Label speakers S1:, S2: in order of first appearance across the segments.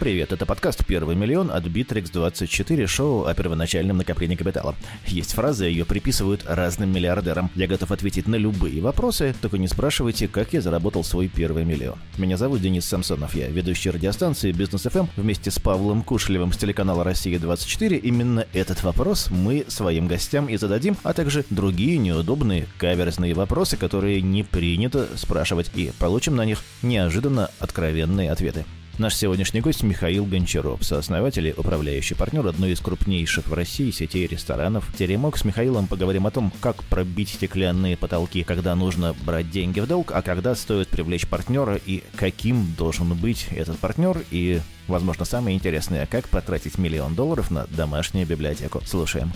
S1: Привет, это подкаст «Первый миллион» от Bittrex24, шоу о первоначальном накоплении капитала. Есть фраза, ее приписывают разным миллиардерам. Я готов ответить на любые вопросы, только не спрашивайте, как я заработал свой первый миллион. Меня зовут Денис Самсонов, я ведущий радиостанции Бизнес ФМ вместе с Павлом Кушлевым с телеканала «Россия-24». Именно этот вопрос мы своим гостям и зададим, а также другие неудобные, каверзные вопросы, которые не принято спрашивать, и получим на них неожиданно откровенные ответы. Наш сегодняшний гость Михаил Гончаров, сооснователь и управляющий партнер одной из крупнейших в России сетей ресторанов «Теремок». С Михаилом поговорим о том, как пробить стеклянные потолки, когда нужно брать деньги в долг, а когда стоит привлечь партнера и каким должен быть этот партнер и, возможно, самое интересное, как потратить миллион долларов на домашнюю библиотеку. Слушаем.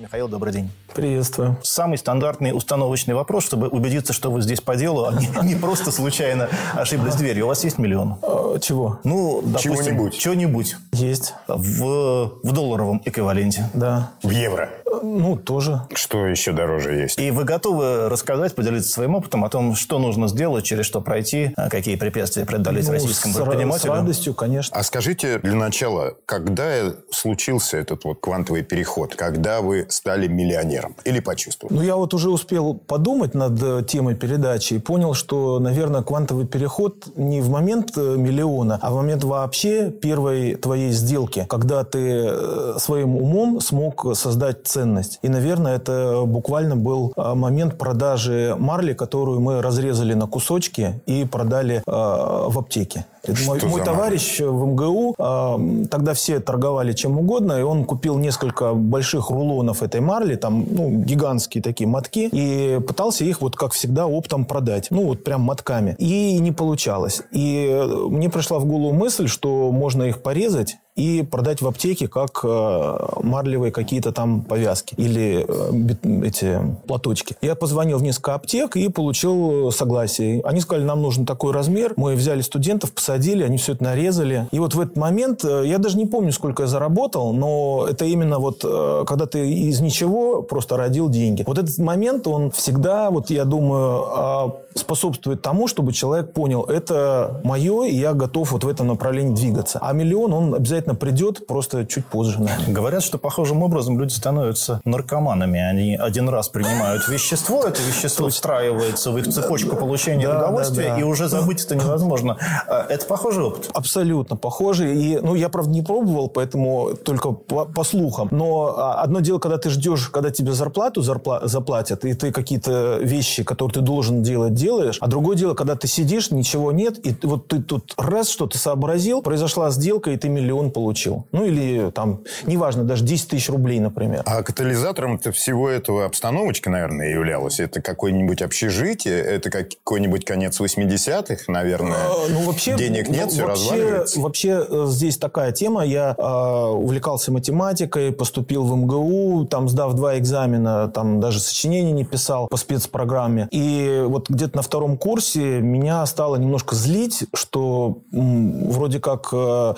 S2: Михаил, добрый день.
S3: Приветствую.
S2: Самый стандартный установочный вопрос, чтобы убедиться, что вы здесь по делу, а не, не просто случайно ошиблись дверью. У вас есть миллион?
S3: А, чего?
S2: Ну, допустим,
S4: Чего-нибудь.
S2: Чего-нибудь.
S3: Есть.
S2: В, в долларовом эквиваленте.
S3: Да.
S4: В евро.
S3: Ну, тоже.
S4: Что еще дороже есть?
S2: И вы готовы рассказать, поделиться своим опытом о том, что нужно сделать, через что пройти, а какие препятствия преодолеть
S3: Ну,
S2: российскому
S3: с,
S2: предпринимателю?
S3: С радостью, конечно.
S4: А скажите для начала, когда случился этот вот квантовый переход? Когда вы стали миллионером? Или почувствовали?
S3: Ну, я вот уже успел подумать над э, темой передачи и понял, что, наверное, квантовый переход не в момент э, миллиона, а в момент вообще первой твоей сделки, когда ты э, своим умом смог создать ценность. И, наверное, это буквально был момент продажи марли, которую мы разрезали на кусочки и продали в аптеке.
S4: Что
S3: мой, мой товарищ в МГУ, э, тогда все торговали чем угодно, и он купил несколько больших рулонов этой марли, там, ну, гигантские такие мотки, и пытался их, вот как всегда, оптом продать. Ну, вот прям мотками. И не получалось. И э, мне пришла в голову мысль, что можно их порезать и продать в аптеке как э, марлевые какие-то там повязки или э, эти платочки. Я позвонил в несколько аптек и получил согласие. Они сказали, нам нужен такой размер. Мы взяли студентов, посадили, они все это нарезали. И вот в этот момент, э, я даже не помню, сколько я заработал, но это именно вот, когда ты из ничего просто родил деньги. Вот этот момент, он всегда, вот я думаю, а, способствует тому, чтобы человек понял, это мое, и я готов вот в этом направлении двигаться. А миллион, он обязательно придет, просто чуть позже. наверное.
S2: Говорят, что похожим образом люди становятся наркоманами. Они один раз принимают вещество, это вещество встраивается в их цепочку получения
S3: Да,
S2: удовольствия,
S3: да, да.
S2: и уже забыть это невозможно. А Это похожий опыт?
S3: Абсолютно похожий. И, ну, я, правда, не пробовал, поэтому только по, по слухам. Но а, одно дело, когда ты ждешь, когда тебе зарплату зарпла- заплатят, и ты какие-то вещи, которые ты должен делать, делаешь. А другое дело, когда ты сидишь, ничего нет, и вот ты тут раз что-то сообразил, произошла сделка, и ты миллион получил. Ну, или там, неважно, даже 10 тысяч рублей, например.
S4: А катализатором -то всего этого обстановочка, наверное, являлась. Это какое-нибудь общежитие, это какой-нибудь конец 80-х, наверное.
S3: Э, Ну, вообще,
S4: Денег нет,
S3: в-
S4: все
S3: вообще,
S4: разваливается.
S3: Вообще э, здесь такая тема. Я э, увлекался математикой, поступил в МГУ, там сдав два экзамена, там даже сочинений не писал по спецпрограмме. И вот где-то на втором курсе меня стало немножко злить, что м, вроде как... э,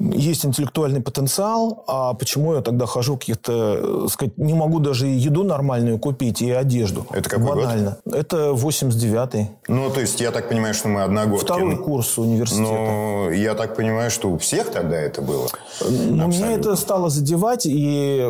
S3: есть интеллектуальный потенциал, а почему я тогда хожу каких-то, э, сказать, не могу даже и еду нормальную купить, и одежду.
S4: Это какой год?
S3: Банально. Это 89-й.
S4: Ну, то есть, я так понимаю, что мы одногодки.
S3: Второй курс университета.
S4: Но я так понимаю, что у всех тогда это было.
S3: Но меня это стало задевать, и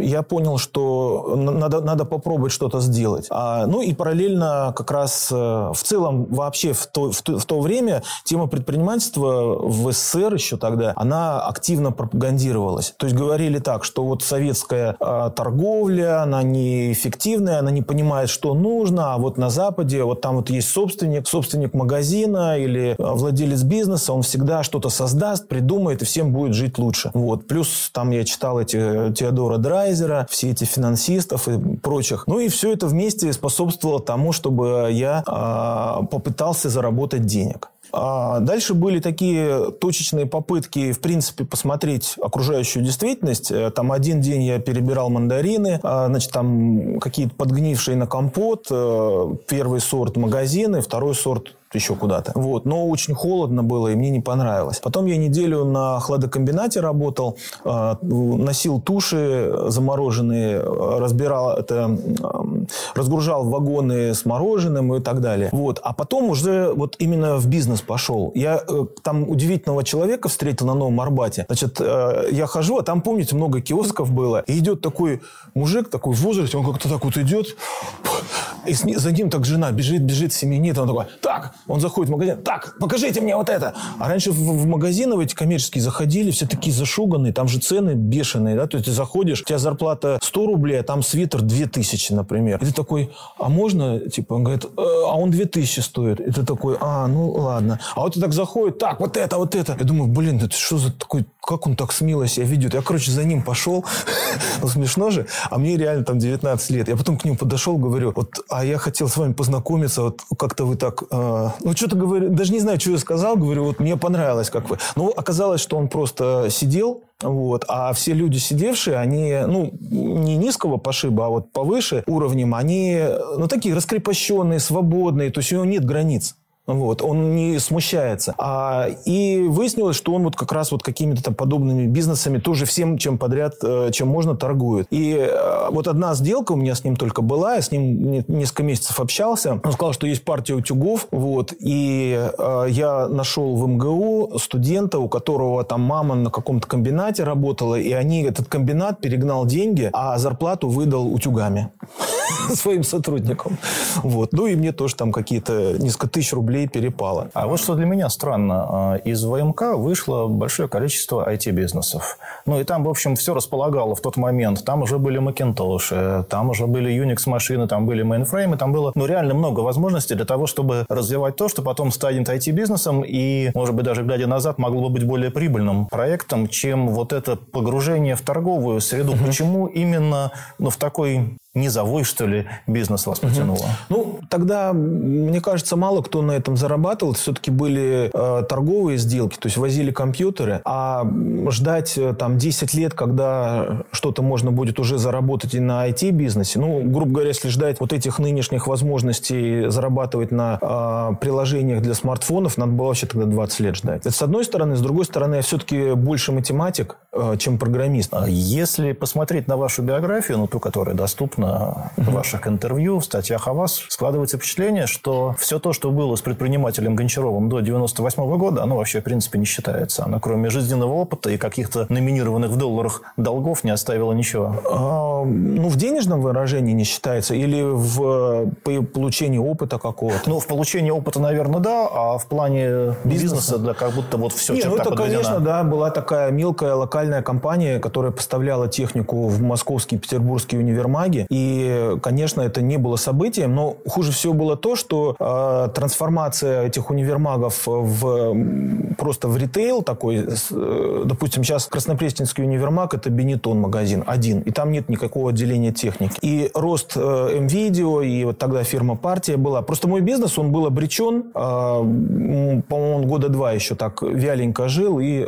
S3: я понял, что надо, надо попробовать что-то сделать. А, ну и параллельно как раз э, в целом вообще в то, в то, в то время тема предпринимательства в СССР еще тогда, она активно пропагандировалась. То есть говорили так, что вот советская э, торговля, она неэффективная, она не понимает, что нужно, а вот на Западе вот там вот есть собственник, собственник магазина или э, владелец бизнеса, он всегда что-то создаст, придумает, и всем будет жить лучше. Вот. Плюс там я читал эти э, Теодора Драйзера, все эти финансистов и прочих. Ну и все это вместе способствовало тому, чтобы я а, попытался заработать денег. А дальше были такие точечные попытки, в принципе, посмотреть окружающую действительность. Э, Там один день я перебирал мандарины, а, значит, там какие-то подгнившие на компот, э, первый сорт магазины, второй сорт еще куда-то. Вот. Но очень холодно было, и мне не понравилось. Потом я неделю на хладокомбинате работал, э, носил туши замороженные, разбирал это, разгружал вагоны с мороженым и так далее. Вот. А потом уже вот именно в бизнес пошел. Я э, там удивительного человека встретил на Новом Арбате. Значит, э, я хожу, а там, помните, много киосков было. И идет такой мужик, такой в возрасте, он как-то так вот идет, и за ним так жена бежит, бежит, семенит. Он такой, так, он заходит в магазин, так, покажите мне вот это. А раньше в, в магазины в эти коммерческие заходили, все такие зашуганные, там же цены бешеные, да, то есть ты заходишь, у тебя зарплата 100 рублей, а там свитер 2000, например. И ты такой, а можно, типа, он говорит, э, а он 2000 стоит. И ты такой, а, ну ладно. А вот ты так заходит, так, вот это, вот это. Я думаю, блин, это что за такой, как он так смело себя ведет? Я, короче, за ним пошел, ну смешно же, а мне реально там 19 лет. Я потом к нему подошел, говорю, вот, а я хотел с вами познакомиться, вот как-то вы так, э, ну что-то говорю, даже не знаю, что я сказал, говорю, вот мне понравилось, как вы. Ну, оказалось, что он просто сидел, вот. А все люди, сидевшие, они, ну, не низкого пошиба, а вот повыше уровнем, они, ну, такие раскрепощенные, свободные, то есть у него нет границ. Вот, он не смущается. А, и выяснилось, что он вот как раз вот какими-то там подобными бизнесами тоже всем, чем подряд, э, чем можно, торгует. И э, вот одна сделка у меня с ним только была, я с ним несколько месяцев общался. Он сказал, что есть партия утюгов, вот, и э, я нашел в МГУ студента, у которого там мама на каком-то комбинате работала, и они, этот комбинат перегнал деньги, а зарплату выдал утюгами своим сотрудникам. Вот. Ну и мне тоже там какие-то несколько тысяч рублей рублей перепало.
S2: А вот что для меня странно. А, из ВМК вышло большое количество IT-бизнесов. Ну, и там, в общем, все располагало в тот момент. Там уже были Macintosh, там уже были Unix-машины, там были мейнфреймы, там было, ну, реально много возможностей для того, чтобы развивать то, что потом станет IT-бизнесом и, может быть, даже глядя назад, могло бы быть более прибыльным проектом, чем вот это погружение в торговую среду. Угу. Почему именно ну, в такой низовой, что ли, бизнес вас потянуло? Угу.
S3: Ну, тогда, мне кажется, мало кто на этом зарабатывал. Все-таки были э, торговые сделки, то есть возили компьютеры. А ждать э, там 10 лет, когда что-то можно будет уже заработать и на IT-бизнесе, ну, грубо говоря, если ждать вот этих нынешних возможностей зарабатывать на э, приложениях для смартфонов, надо было вообще тогда 20 лет ждать. Это с одной стороны. С другой стороны, я все-таки больше математик, э, чем программист.
S2: А если посмотреть на вашу биографию, ну, ту, которая доступна в ваших интервью, в статьях о вас, складывается впечатление, что все то, что было с предпринимателем Гончаровым до 98 года, оно вообще, в принципе, не считается. Оно, кроме жизненного опыта и каких-то номинированных в долларах долгов, не оставило ничего.
S3: А, ну, в денежном выражении не считается или в получении опыта какого-то?
S2: Ну, в получении опыта, наверное, да, а в плане бизнеса, бизнеса да, как будто вот все
S3: не, ну, это, подведена. конечно, да, была такая мелкая локальная компания, которая поставляла технику в московские и петербургские универмаги. И, конечно, это не было событием, но хуже всего было то, что э, трансформация этих универмагов в, просто в ритейл такой, э, допустим, сейчас Краснопресненский универмаг – это Бенетон магазин один, и там нет никакого отделения техники. И рост э, МВидео, и вот тогда фирма «Партия» была. Просто мой бизнес, он был обречен, э, по-моему, года два еще так вяленько жил и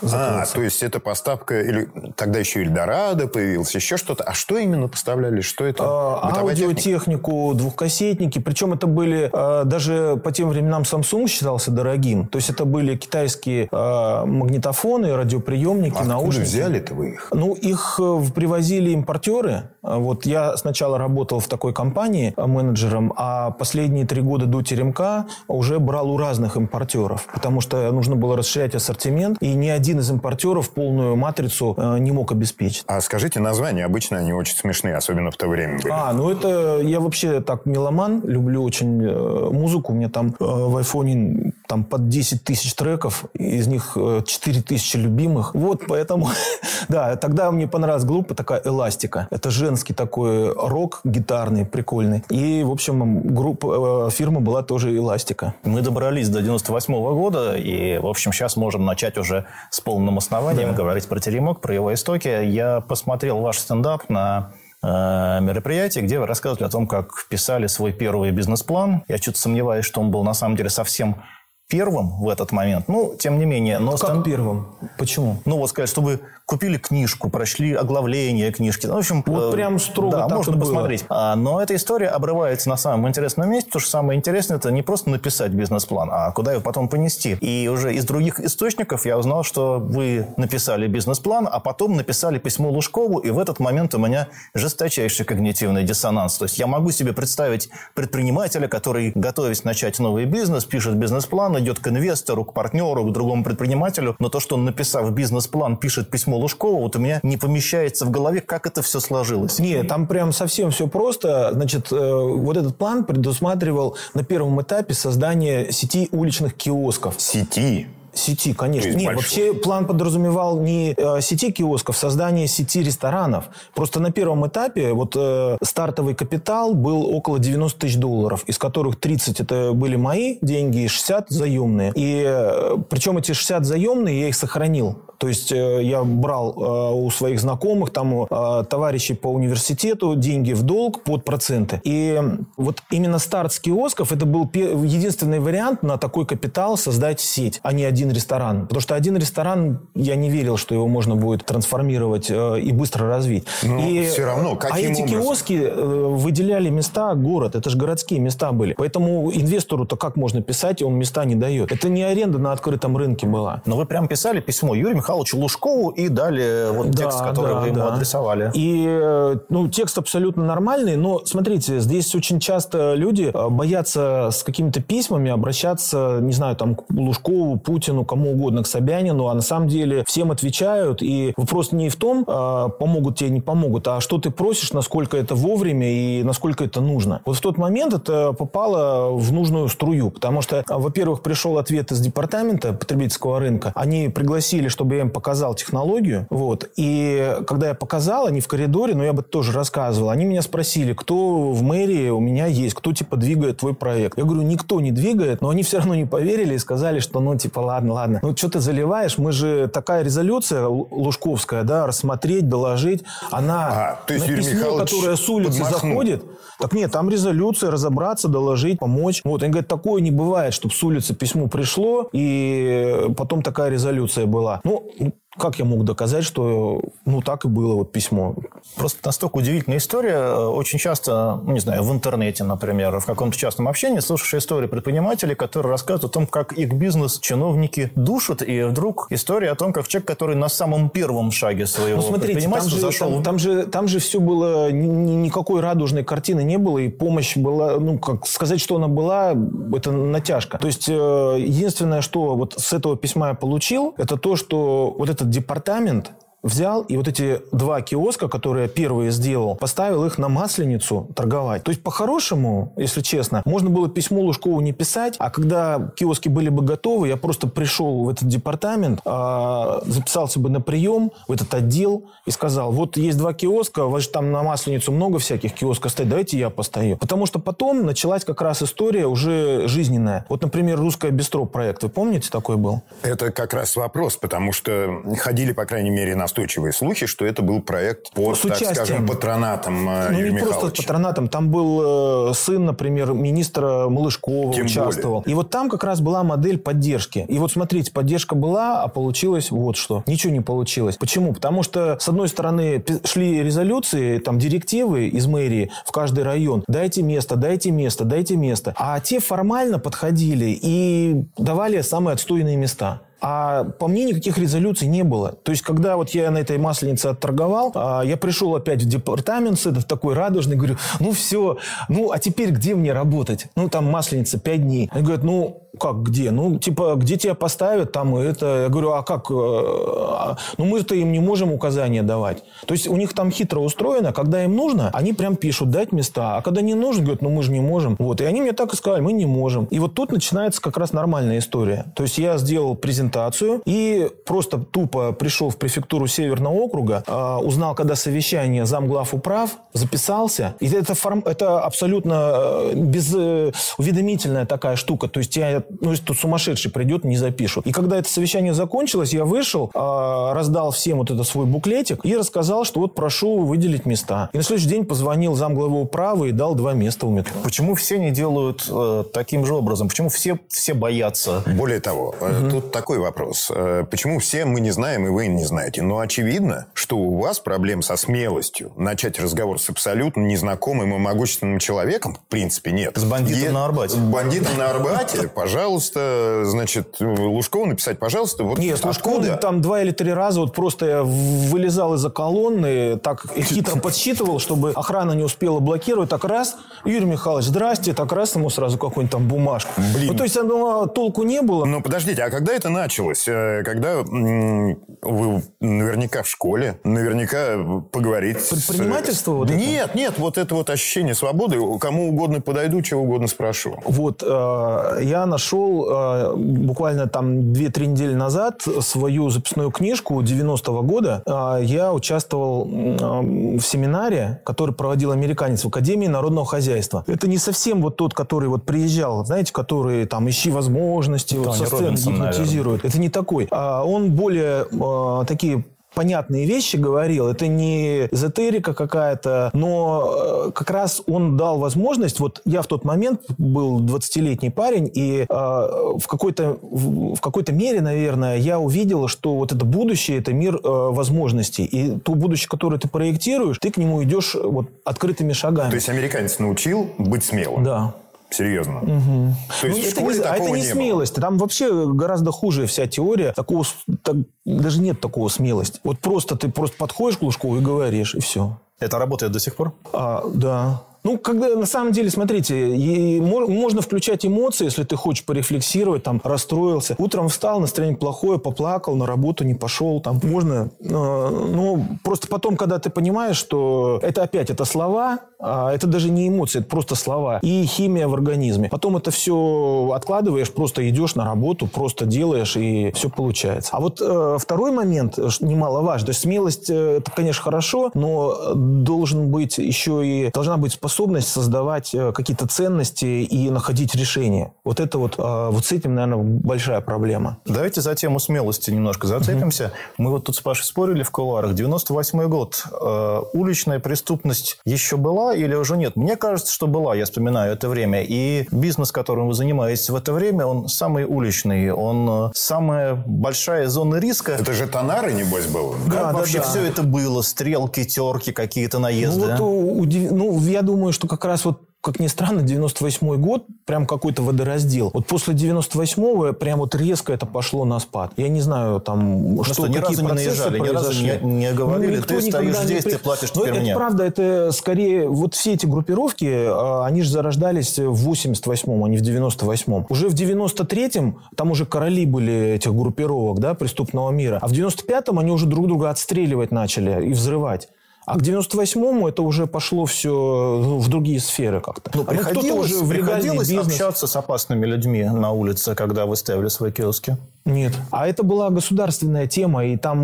S4: закрылся. А, то есть это поставка, или тогда еще Эльдорадо появился, еще что-то. А что именно поставляли? Что это?
S3: А, аудиотехнику, двухкассетники. Причем это были а, даже по тем временам Samsung считался дорогим. То есть это были китайские а, магнитофоны, радиоприемники,
S4: Откуда
S3: наушники.
S4: взяли-то вы их?
S3: Ну, их э, привозили импортеры. Вот я сначала работал в такой компании менеджером, а последние три года до теремка уже брал у разных импортеров. Потому что нужно было расширять ассортимент, и ни один из импортеров полную матрицу э, не мог обеспечить.
S4: А скажите названия, обычно они очень смешные, особенно в то время были.
S3: А, ну это я вообще так меломан, люблю очень э, музыку. У меня там э, в айфоне там под 10 тысяч треков, из них 4 э, тысячи любимых. Вот поэтому, да, тогда мне понравилась группа такая «Эластика». Это женский такой рок гитарный, прикольный. И, в общем, группа, фирма была тоже «Эластика».
S2: Мы добрались до 98 -го года, и, в общем, сейчас можем начать уже с полным основанием да. говорить про «Теремок», про его истоки. Я посмотрел ваш стендап на Э, мероприятие, где вы рассказывали о том, как писали свой первый бизнес-план. Я что-то сомневаюсь, что он был на самом деле совсем первым в этот момент. Ну, тем не менее. Но
S3: как стан... первым? Почему?
S2: Ну, вот сказать, чтобы купили книжку, прочли оглавление книжки. Ну, в общем,
S3: вот э, прям строго
S2: да, можно посмотреть. А, но эта история обрывается на самом интересном месте, потому что самое интересное это не просто написать бизнес-план, а куда его потом понести. И уже из других источников я узнал, что вы написали бизнес-план, а потом написали письмо Лужкову, и в этот момент у меня жесточайший когнитивный диссонанс. То есть я могу себе представить предпринимателя, который, готовясь начать новый бизнес, пишет бизнес-план, идет к инвестору, к партнеру, к другому предпринимателю, но то, что он, написав бизнес-план, пишет письмо Лужкову, вот у меня не помещается в голове, как это все сложилось.
S3: Нет, там прям совсем все просто. Значит, э, вот этот план предусматривал на первом этапе создание сети уличных киосков.
S4: Сети?
S3: Сети, конечно. Нет, большой. вообще план подразумевал не э, сети киосков, создание сети ресторанов. Просто на первом этапе вот э, стартовый капитал был около 90 тысяч долларов, из которых 30 это были мои деньги, и 60 заемные. И э, причем эти 60 заемные я их сохранил. То есть э, я брал э, у своих знакомых, там, э, товарищей по университету деньги в долг под проценты. И вот именно старт с киосков это был единственный вариант на такой капитал создать сеть, а не один ресторан. Потому что один ресторан, я не верил, что его можно будет трансформировать и быстро развить.
S4: Но
S3: и,
S4: все равно, каким
S3: А эти
S4: образом?
S3: киоски выделяли места, город. Это же городские места были. Поэтому инвестору-то как можно писать, он места не дает. Это не аренда на открытом рынке была.
S2: Но вы прям писали письмо Юрию Михайловичу Лужкову и дали вот да, текст, который да, вы ему да. адресовали.
S3: И э, ну, текст абсолютно нормальный, но смотрите, здесь очень часто люди э, боятся с какими-то письмами обращаться, не знаю, там, к Лужкову, Путину, кому угодно, к Собянину, а на самом деле всем отвечают, и вопрос не в том, э, помогут тебе, не помогут, а что ты просишь, насколько это вовремя и насколько это нужно. Вот в тот момент это попало в нужную струю, потому что, во-первых, пришел ответ из департамента потребительского рынка, они пригласили, чтобы я им показал технологию, вот, и когда я показал, они в коридоре, но я бы тоже рассказывал, они меня спросили, кто в мэрии у меня есть, кто, типа, двигает твой проект. Я говорю, никто не двигает, но они все равно не поверили и сказали, что, ну, типа, ладно, ладно, ну, что ты заливаешь, мы же, такая резолюция лужковская, да, рассмотреть, доложить, она
S4: а, то есть
S3: на
S4: Юрий
S3: письмо, которое с улицы подмахнул. заходит, так нет, там резолюция, разобраться, доложить, помочь. Вот, они говорят, такое не бывает, чтобы с улицы письмо пришло, и потом такая резолюция была. Ну, как я мог доказать, что ну так и было вот письмо?
S2: Просто настолько удивительная история. Очень часто, ну, не знаю, в интернете, например, в каком-то частном общении слушаешь истории предпринимателей, которые рассказывают о том, как их бизнес чиновники душат, и вдруг история о том, как человек, который на самом первом шаге своего ну, смотрите, там же, зашел...
S3: Там, там, же, там же все было, никакой радужной картины не было, и помощь была, ну, как сказать, что она была, это натяжка. То есть, э, единственное, что вот с этого письма я получил, это то, что вот это этот департамент взял и вот эти два киоска, которые я первые сделал, поставил их на масленицу торговать. То есть, по-хорошему, если честно, можно было письмо Лужкову не писать, а когда киоски были бы готовы, я просто пришел в этот департамент, э, записался бы на прием в этот отдел и сказал, вот есть два киоска, у вас же там на масленицу много всяких киосков стоит, давайте я постою. Потому что потом началась как раз история уже жизненная. Вот, например, «Русское бистро» проект, вы помните, такой был?
S4: Это как раз вопрос, потому что ходили, по крайней мере, на устойчивые слухи, что это был проект под, так скажем, патронатом
S3: э, ну,
S4: Юрия
S3: не
S4: Михайловича.
S3: просто патронатом. Там был э, сын, например, министра Малышкова Тем участвовал. Более. И вот там как раз была модель поддержки. И вот смотрите, поддержка была, а получилось вот что. Ничего не получилось. Почему? Потому что, с одной стороны, шли резолюции, там, директивы из мэрии в каждый район. Дайте место, дайте место, дайте место. А те формально подходили и давали самые отстойные места. А по мне никаких резолюций не было. То есть, когда вот я на этой масленице отторговал, а, я пришел опять в департамент с такой радужный, говорю, ну все, ну а теперь где мне работать? Ну там масленица 5 дней. Они говорят, ну как где? Ну, типа, где тебя поставят, там и это. Я говорю, а как? Э, а, ну, мы-то им не можем указания давать. То есть, у них там хитро устроено, когда им нужно, они прям пишут, дать места. А когда не нужно, говорят, ну, мы же не можем. Вот. И они мне так и сказали, мы не можем. И вот тут начинается как раз нормальная история. То есть, я сделал презентацию и просто тупо пришел в префектуру Северного округа, а, узнал, когда совещание замглав управ, записался. И это, форм... это абсолютно э, безуведомительная такая штука. То есть, я ну, если тут сумасшедший придет, не запишут. И когда это совещание закончилось, я вышел, э, раздал всем вот этот свой буклетик и рассказал, что вот прошу выделить места. И на следующий день позвонил замглавы управы и дал два места у метро.
S2: Почему все не делают э, таким же образом? Почему все, все боятся?
S4: Более того, угу. тут такой вопрос. Э, почему все мы не знаем, и вы не знаете? Но очевидно, что у вас проблем со смелостью начать разговор с абсолютно незнакомым и могущественным человеком, в принципе, нет.
S2: С бандитом е- на Арбате.
S4: Бандитом на Арбате, пожалуйста, значит, Лужкову написать, пожалуйста, вот
S3: Нет, Лужкову там два или три раза вот просто я вылезал из-за колонны, так хитро подсчитывал, чтобы охрана не успела блокировать, так раз, Юрий Михайлович, здрасте, так раз ему сразу какую-нибудь там бумажку. Блин. Ну, то есть, ну, толку не было.
S4: Ну, подождите, а когда это началось? Э, когда вы наверняка в школе, наверняка поговорить
S3: Предпринимательство
S4: с... вот Нет, это? нет, вот это вот ощущение свободы, кому угодно подойду, чего угодно спрошу.
S3: Вот, э, я нашел э, буквально там 2-3 недели назад свою записную книжку 90-го года. Э, я участвовал в семинаре, который проводил американец в Академии народного хозяйства. Это не совсем вот тот, который вот приезжал, знаете, который там ищи возможности, вот со сцены гипнотизирует. Это не такой. А он более э, такие понятные вещи говорил. Это не эзотерика какая-то, но э, как раз он дал возможность. Вот я в тот момент был 20-летний парень, и э, в какой-то в какой-то мере, наверное, я увидел, что вот это будущее, это мир э, возможностей. И то будущее, которое ты проектируешь, ты к нему идешь вот открытыми шагами. То
S4: есть американец научил быть смелым?
S3: Да.
S4: Серьезно.
S3: Угу. То есть ну, это не, а это не, не смелость. Там вообще гораздо хуже вся теория. Такого, так, даже нет такого смелости. Вот просто ты просто подходишь к Лужкову и говоришь, и все.
S2: Это работает до сих пор?
S3: А, да. Ну, когда на самом деле, смотрите, и, можно включать эмоции, если ты хочешь порефлексировать, там, расстроился. Утром встал, настроение плохое, поплакал, на работу не пошел, там, можно. Э, ну, просто потом, когда ты понимаешь, что это опять, это слова, а это даже не эмоции, это просто слова и химия в организме. Потом это все откладываешь, просто идешь на работу, просто делаешь, и все получается. А вот э, второй момент, немаловажный, то есть смелость, э, это, конечно, хорошо, но должен быть еще и, должна быть способность способность создавать э, какие-то ценности и находить решения. Вот это вот, э, вот с этим, наверное, большая проблема.
S2: Давайте за тему смелости немножко зацепимся. Угу. Мы вот тут с Пашей спорили в кулуарах. 98 год. Э, уличная преступность еще была или уже нет? Мне кажется, что была, я вспоминаю это время. И бизнес, которым вы занимаетесь в это время, он самый уличный, он самая большая зона риска.
S4: Это же тонары, небось, было?
S2: Да, да, вообще да. все это было? Стрелки, терки, какие-то наезды?
S3: Ну, вот, удив... ну, я думаю, думаю, что как раз вот как ни странно, 98 год, прям какой-то водораздел. Вот после 98-го прям вот резко это пошло на спад. Я не знаю, там,
S2: ну, что, что ни разу не наезжали, ни разу не, не говорили, ну, ты стоишь здесь, при... ты платишь теперь
S3: это
S2: мне.
S3: правда, это скорее, вот все эти группировки, а, они же зарождались в 88-м, а не в 98-м. Уже в 93-м там уже короли были этих группировок, да, преступного мира. А в 95-м они уже друг друга отстреливать начали и взрывать. А к 98-му это уже пошло все ну, в другие сферы как-то.
S2: Ну, приходилось, а уже в приходилось бизнес. общаться с опасными людьми на улице, когда вы ставили свои киоски?
S3: Нет. А это была государственная тема, и там,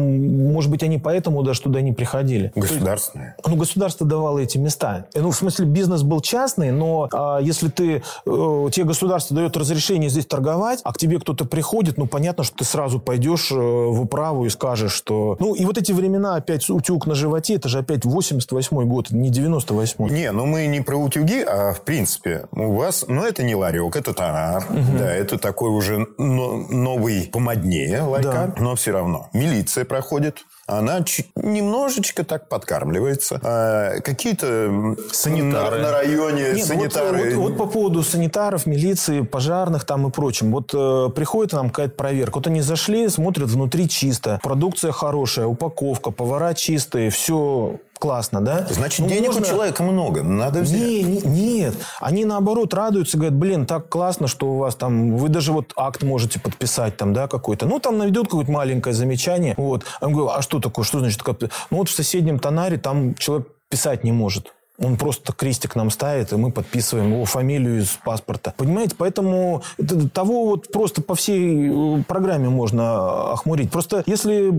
S3: может быть, они поэтому даже туда не приходили.
S4: Государственная?
S3: Ну, государство давало эти места. Ну, в смысле, бизнес был частный, но а, если ты, э, тебе государство дает разрешение здесь торговать, а к тебе кто-то приходит, ну, понятно, что ты сразу пойдешь э, в управу и скажешь, что... Ну, и вот эти времена опять утюг на животе, это же опять 88 год, не 98
S4: Не, ну мы не про утюги, а в принципе. У вас, ну, это не ларек, это тонар. Угу. Да, это такой уже новый помоднее лайка, да. но все равно. Милиция проходит, она немножечко так подкармливается. А какие-то санитары на, на районе Нет, санитары.
S3: Вот, вот, вот по поводу санитаров, милиции, пожарных там и прочим. Вот э, приходит нам какая-то проверка. Вот они зашли, смотрят внутри чисто, продукция хорошая, упаковка, повара чистые, все классно, да?
S4: Значит, ну, денег можно... у человека много, надо взять.
S3: Не, не, нет, они наоборот радуются, говорят, блин, так классно, что у вас там, вы даже вот акт можете подписать там, да, какой-то. Ну, там наведут какое-то маленькое замечание, вот. Я говорю, а что такое, что значит? Ну, вот в соседнем тонаре там человек писать не может. Он просто крестик нам ставит, и мы подписываем его фамилию из паспорта. Понимаете? Поэтому это, того вот просто по всей э, программе можно охмурить. Просто если...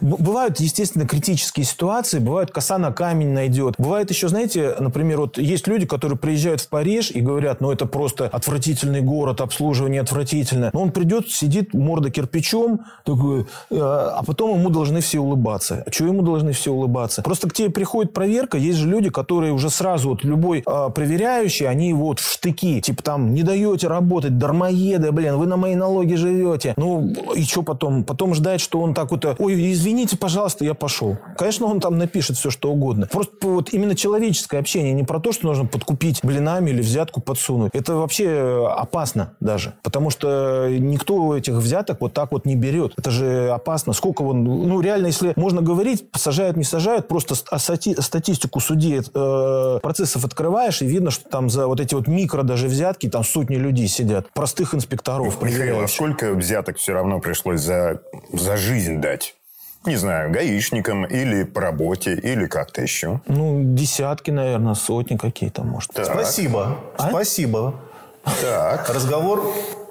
S3: Бывают, естественно, критические ситуации, бывают коса на камень найдет. Бывает еще, знаете, например, вот есть люди, которые приезжают в Париж и говорят, ну это просто отвратительный город, обслуживание отвратительное. Но он придет, сидит, морда кирпичом, такой, э, а потом ему должны все улыбаться. А чего ему должны все улыбаться? Просто к тебе приходит проверка, есть же люди, которые уже сразу, вот любой э, проверяющий, они вот в штыки, типа там, не даете работать, дармоеды, блин, вы на мои налоги живете. Ну, и что потом? Потом ждать, что он так вот, ой, извините, пожалуйста, я пошел. Конечно, он там напишет все, что угодно. Просто вот именно человеческое общение, не про то, что нужно подкупить блинами или взятку подсунуть. Это вообще опасно даже. Потому что никто этих взяток вот так вот не берет. Это же опасно. Сколько вон, ну реально, если можно говорить, сажают, не сажают, просто статистику судей э, процессов открываешь, и видно, что там за вот эти вот микро даже взятки, там сотни людей сидят. Простых инспекторов.
S4: Михаил, а сколько взяток все равно пришлось за, за жизнь дать? не знаю, гаишникам или по работе, или как-то еще?
S3: Ну, десятки, наверное, сотни какие-то, может.
S2: Так. Спасибо. А? Спасибо. Так. Разговор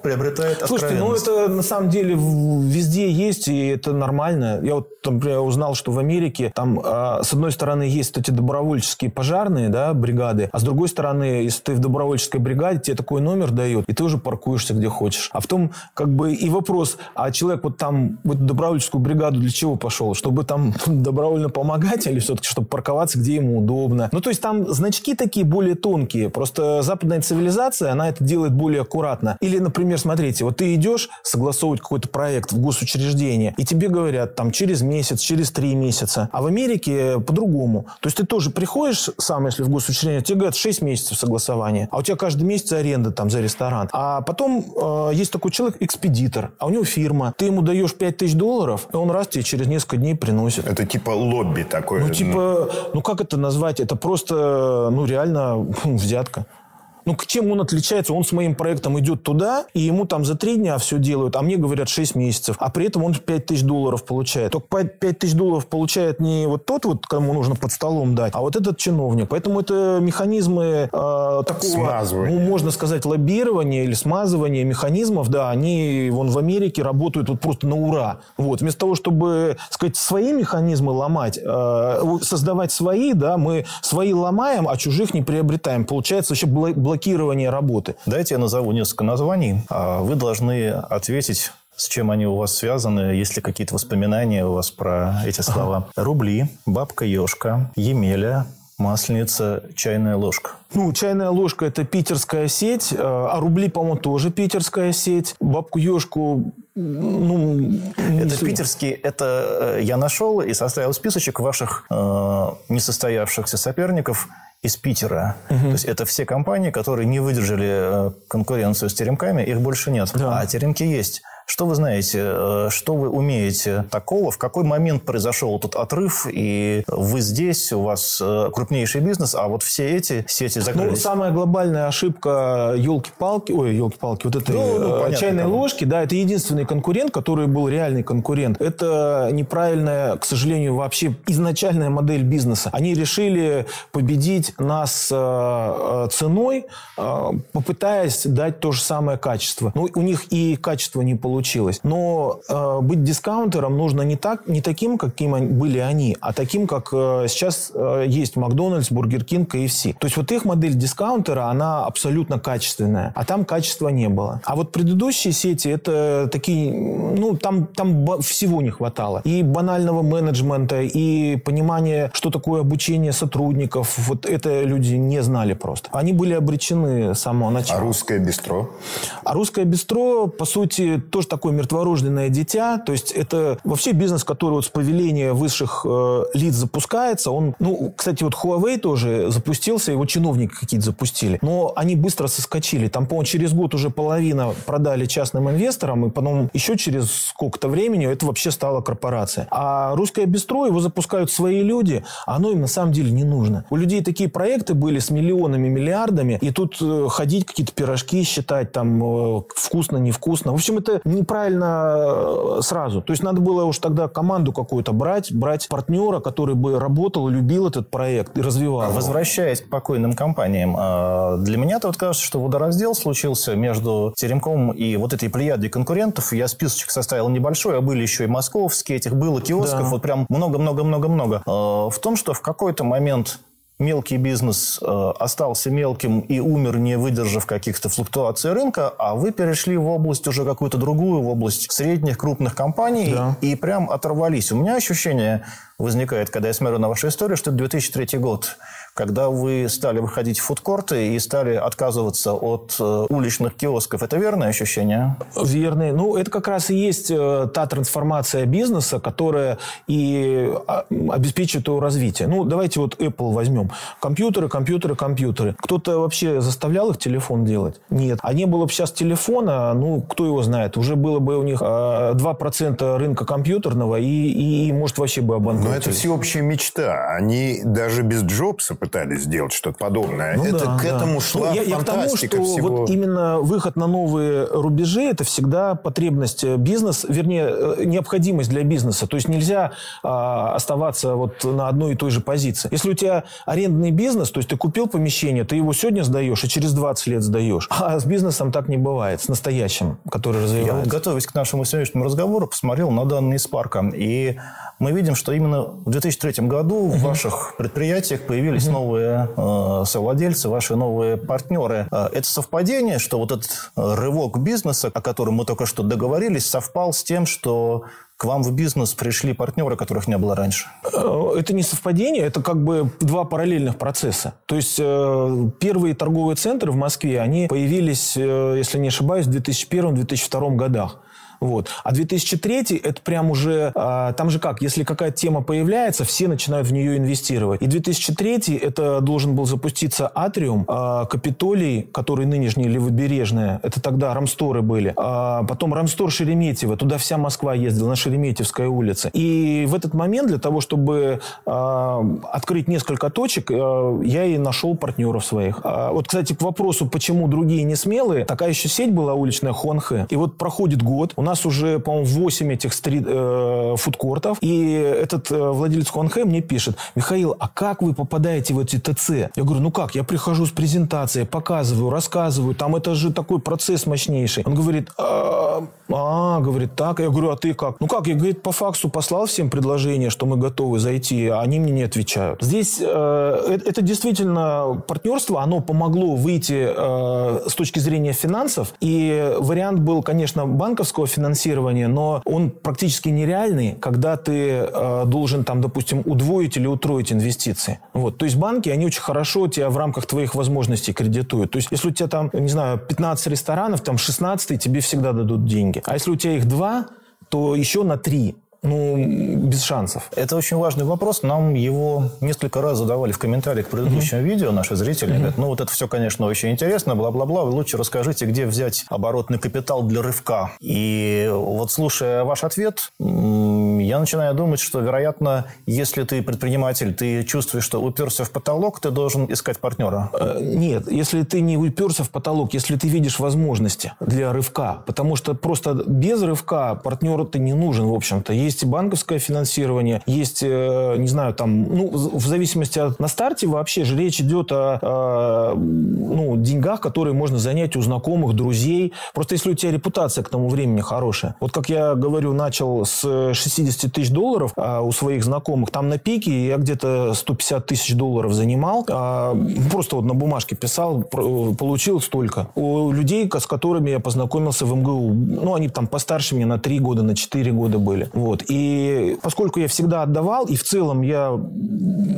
S2: приобретает
S3: Слушайте, ну это на самом деле везде есть, и это нормально. Я вот, например, узнал, что в Америке там а, с одной стороны есть эти добровольческие пожарные, да, бригады, а с другой стороны, если ты в добровольческой бригаде, тебе такой номер дают, и ты уже паркуешься где хочешь. А в том, как бы, и вопрос, а человек вот там в эту добровольческую бригаду для чего пошел? Чтобы там добровольно помогать или все-таки, чтобы парковаться, где ему удобно? Ну, то есть там значки такие более тонкие. Просто западная цивилизация, она это делает более аккуратно. Или, например, например, смотрите, вот ты идешь согласовывать какой-то проект в госучреждение, и тебе говорят там через месяц, через три месяца. А в Америке по-другому. То есть ты тоже приходишь сам, если в госучреждение, тебе говорят 6 месяцев согласования, а у тебя каждый месяц аренда там за ресторан. А потом э, есть такой человек, экспедитор, а у него фирма. Ты ему даешь 5 тысяч долларов, и он раз тебе через несколько дней приносит.
S4: Это типа лобби такое.
S3: Ну, типа, ну как это назвать? Это просто, ну реально взятка. Ну, чем он отличается? Он с моим проектом идет туда, и ему там за три дня все делают, а мне говорят 6 месяцев. А при этом он 5 тысяч долларов получает. Только 5 тысяч долларов получает не вот тот вот, кому нужно под столом дать, а вот этот чиновник. Поэтому это механизмы э, такого, ну, можно сказать, лоббирования или смазывания механизмов, да, они вон в Америке работают вот просто на ура. Вот. Вместо того, чтобы, сказать, свои механизмы ломать, э, создавать свои, да, мы свои ломаем, а чужих не приобретаем. Получается вообще блокирования работы.
S2: Дайте я назову несколько названий. А вы должны ответить с чем они у вас связаны? Есть ли какие-то воспоминания у вас про эти слова? Рубли, бабка Ешка, Емеля, масленица, чайная ложка.
S3: Ну, чайная ложка – это питерская сеть, а рубли, по-моему, тоже питерская сеть. Бабку Ешку ну,
S2: это суть. питерский, это э, я нашел и составил списочек ваших э, несостоявшихся соперников из Питера. Угу. То есть это все компании, которые не выдержали э, конкуренцию с теремками, их больше нет. Да. А теремки есть. Что вы знаете, э, что вы умеете такого? В какой момент произошел этот отрыв, и вы здесь, у вас э, крупнейший бизнес, а вот все эти сети ну, закрылись?
S3: Ну, самая глобальная ошибка елки-палки, ой, елки-палки, вот этой ну, ну, понятно, чайной там. ложки, да, это единственный конкурент, который был реальный конкурент. Это неправильная, к сожалению, вообще изначальная модель бизнеса. Они решили победить нас э, ценой, попытаясь дать то же самое качество. Ну, у них и качество не получилось получилось. Но э, быть дискаунтером нужно не, так, не таким, каким были они, а таким, как э, сейчас э, есть Макдональдс, Бургер Кинг, KFC. То есть вот их модель дискаунтера, она абсолютно качественная, а там качества не было. А вот предыдущие сети, это такие, ну, там, там всего не хватало. И банального менеджмента, и понимания, что такое обучение сотрудников. Вот это люди не знали просто. Они были обречены с самого начала.
S4: А русское бистро?
S3: А русское бистро, по сути, то, тоже такое мертворожденное дитя. То есть это вообще бизнес, который вот с повеления высших э, лиц запускается. Он, ну, кстати, вот Huawei тоже запустился, его чиновники какие-то запустили. Но они быстро соскочили. Там, по-моему, через год уже половина продали частным инвесторам, и потом еще через сколько-то времени это вообще стала корпорация. А русское бистро, его запускают свои люди, оно им на самом деле не нужно. У людей такие проекты были с миллионами, миллиардами, и тут э, ходить какие-то пирожки считать, там, э, вкусно, невкусно. В общем, это неправильно сразу. То есть надо было уж тогда команду какую-то брать, брать партнера, который бы работал, любил этот проект и развивал.
S2: Возвращаясь к покойным компаниям, для меня-то вот кажется, что водораздел случился между Теремком и вот этой плеядой конкурентов. Я списочек составил небольшой, а были еще и московские, этих было киосков, да. вот прям много-много-много-много. В том, что в какой-то момент мелкий бизнес э, остался мелким и умер, не выдержав каких-то флуктуаций рынка, а вы перешли в область уже какую-то другую, в область средних, крупных компаний да. и прям оторвались. У меня ощущение возникает, когда я смотрю на вашу историю, что это 2003 год когда вы стали выходить в фудкорты и стали отказываться от э, уличных киосков. Это верное ощущение?
S3: Верное. Ну, это как раз и есть э, та трансформация бизнеса, которая и а, обеспечит его развитие. Ну, давайте вот Apple возьмем. Компьютеры, компьютеры, компьютеры. Кто-то вообще заставлял их телефон делать? Нет. А не было бы сейчас телефона, ну, кто его знает, уже было бы у них 2% э, рынка компьютерного и, и, и может, вообще бы обанкротились.
S4: Но это всеобщая мечта. Они даже без Джобса пытались сделать что-то подобное. Ну, это да, к этому да. шла ну, я, я к тому, что
S3: всего... вот именно выход на новые рубежи это всегда потребность бизнеса, вернее э, необходимость для бизнеса. То есть нельзя а, оставаться вот на одной и той же позиции. Если у тебя арендный бизнес, то есть ты купил помещение, ты его сегодня сдаешь и через 20 лет сдаешь. А с бизнесом так не бывает, с настоящим, который развивается. Я вот,
S2: готовясь к нашему сегодняшнему разговору, посмотрел на данные из парка. И мы видим, что именно в 2003 году угу. в ваших предприятиях появились угу. Новые э, совладельцы, ваши новые партнеры. Э, это совпадение, что вот этот э, рывок бизнеса, о котором мы только что договорились, совпал с тем, что к вам в бизнес пришли партнеры, которых не было раньше?
S3: Э, это не совпадение, это как бы два параллельных процесса. То есть первые торговые центры в Москве, они появились, если не ошибаюсь, в 2001-2002 годах. Вот. А 2003 это прям уже... А, там же как, если какая-то тема появляется, все начинают в нее инвестировать. И 2003 это должен был запуститься Атриум, а, Капитолий, который нынешний Левобережная, это тогда Рамсторы были. А потом Рамстор Шереметьево, туда вся Москва ездила, на Шереметьевской улице. И в этот момент для того, чтобы а, открыть несколько точек, а, я и нашел партнеров своих. А, вот, кстати, к вопросу, почему другие не смелые, такая еще сеть была уличная Хуанхэ. И вот проходит год, у нас нас уже, по-моему, 8 этих стрит, э, фудкортов. И этот э, владелец Хуанхэ мне пишет, Михаил, а как вы попадаете в эти ТЦ? Я говорю, ну как, я прихожу с презентацией, показываю, рассказываю, там это же такой процесс мощнейший. Он говорит, а, а говорит, так. Я говорю, а ты как? Ну как, я, говорит, по факсу послал всем предложение, что мы готовы зайти, а они мне не отвечают. Здесь э, это, это действительно партнерство, оно помогло выйти э, с точки зрения финансов. И вариант был, конечно, банковского финансирования, но он практически нереальный, когда ты э, должен там, допустим, удвоить или утроить инвестиции. Вот. То есть банки, они очень хорошо тебя в рамках твоих возможностей кредитуют. То есть если у тебя там, не знаю, 15 ресторанов, там 16 тебе всегда дадут деньги. А если у тебя их два, то еще на три ну, без шансов.
S2: Это очень важный вопрос. Нам его несколько раз задавали в комментариях к предыдущему uh-huh. видео наши зрители. Uh-huh. Говорят, ну, вот это все, конечно, очень интересно, бла-бла-бла. Вы лучше расскажите, где взять оборотный капитал для рывка. И вот слушая ваш ответ, я начинаю думать, что, вероятно, если ты предприниматель, ты чувствуешь, что уперся в потолок, ты должен искать партнера.
S3: Э, нет, если ты не уперся в потолок, если ты видишь возможности для рывка, потому что просто без рывка партнер ты не нужен, в общем-то. Есть есть банковское финансирование, есть, э, не знаю, там, ну, в зависимости от... На старте вообще же речь идет о, о ну, деньгах, которые можно занять у знакомых, друзей. Просто если у тебя репутация к тому времени хорошая. Вот как я говорю, начал с 60 тысяч долларов а у своих знакомых. Там на пике я где-то 150 тысяч долларов занимал. А, просто вот на бумажке писал, получил столько. У людей, с которыми я познакомился в МГУ, ну, они там постарше меня на 3 года, на 4 года были. Вот. И поскольку я всегда отдавал, и в целом я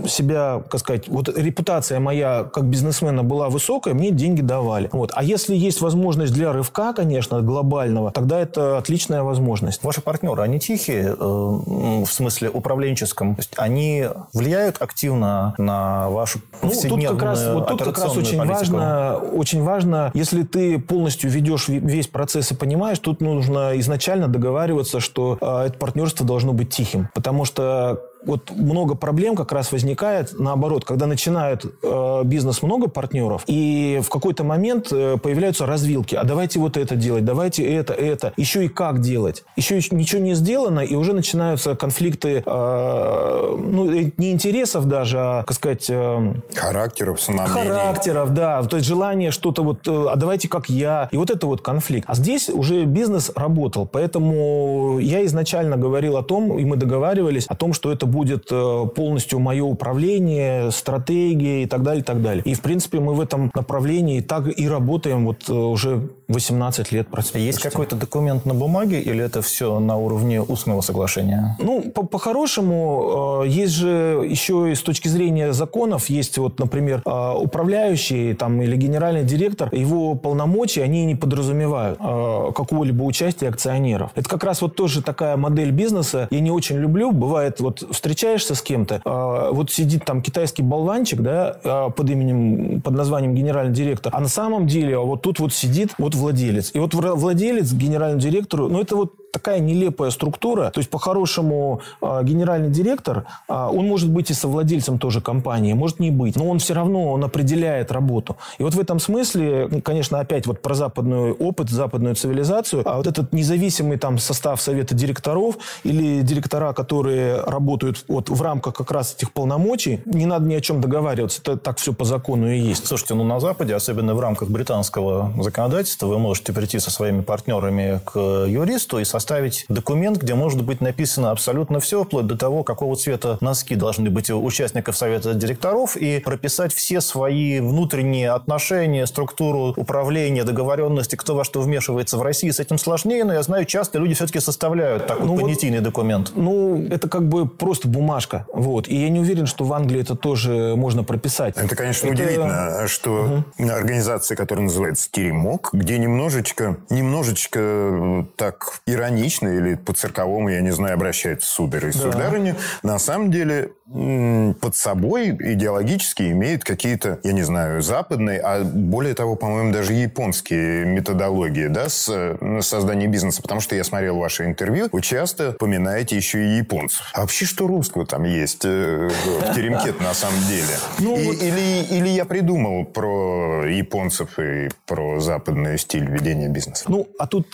S3: себя, как сказать, вот репутация моя как бизнесмена была высокая, мне деньги давали. Вот. А если есть возможность для рывка, конечно, глобального, тогда это отличная возможность.
S2: Ваши партнеры, они тихие, э, в смысле управленческом? То есть они влияют активно на вашу ну, тут как раз, вот тут как раз очень важно, очень важно, если ты полностью ведешь весь процесс и понимаешь, тут нужно изначально договариваться, что э, это партнерство должно быть тихим. Потому что
S3: вот много проблем как раз возникает наоборот, когда начинают э, бизнес много партнеров, и в какой-то момент э, появляются развилки. А давайте вот это делать, давайте это, это. Еще и как делать. Еще ничего не сделано, и уже начинаются конфликты, э, ну, э, не интересов даже, а, как сказать... Э,
S4: характеров, самомнений.
S3: Характеров, да. То есть желание что-то вот, э, а давайте как я. И вот это вот конфликт. А здесь уже бизнес работал, поэтому я изначально говорил о том, и мы договаривались о том, что это будет э, полностью мое управление, стратегия и так далее, и так далее. И, в принципе, мы в этом направлении так и работаем вот э, уже 18 лет.
S2: Есть какой-то документ на бумаге или это все на уровне устного соглашения?
S3: Ну, по-хорошему, э, есть же еще и с точки зрения законов, есть вот, например, управляющий там, или генеральный директор, его полномочия, они не подразумевают какого-либо участия акционеров. Это как раз вот тоже такая модель бизнеса. Я не очень люблю. Бывает, вот встречаешься с кем-то, а, вот сидит там китайский болванчик, да, а, под именем, под названием генеральный директор, а на самом деле вот тут вот сидит вот владелец. И вот владелец генеральному директору, ну это вот такая нелепая структура. То есть, по-хорошему, а, генеральный директор, а, он может быть и совладельцем тоже компании, может не быть, но он все равно, он определяет работу. И вот в этом смысле, ну, конечно, опять вот про западный опыт, западную цивилизацию, а вот этот независимый там состав совета директоров или директора, которые работают вот в рамках как раз этих полномочий, не надо ни о чем договариваться, это так все по закону и есть.
S2: Слушайте, ну на Западе, особенно в рамках британского законодательства, вы можете прийти со своими партнерами к юристу и составить составить документ, где может быть написано абсолютно все, вплоть до того, какого цвета носки должны быть у участников совета директоров, и прописать все свои внутренние отношения, структуру управления, договоренности, кто во что вмешивается в России. С этим сложнее, но я знаю, часто люди все-таки составляют такой ну, понятийный вот, документ.
S3: Ну, это как бы просто бумажка. Вот. И я не уверен, что в Англии это тоже можно прописать.
S4: Это, конечно, это... удивительно, что угу. организация, которая называется Теремок, где немножечко, немножечко так иронично иронично или по-цирковому, я не знаю, обращается сударь и да. сударыня, на самом деле под собой идеологически имеет какие-то, я не знаю, западные, а более того, по-моему, даже японские методологии да, с создания бизнеса. Потому что я смотрел ваше интервью, вы часто поминаете еще и японцев. А вообще что русского там есть э, в теремке на самом деле? Ну, и, вот... или, или я придумал про японцев и про западный стиль ведения бизнеса?
S3: Ну, а тут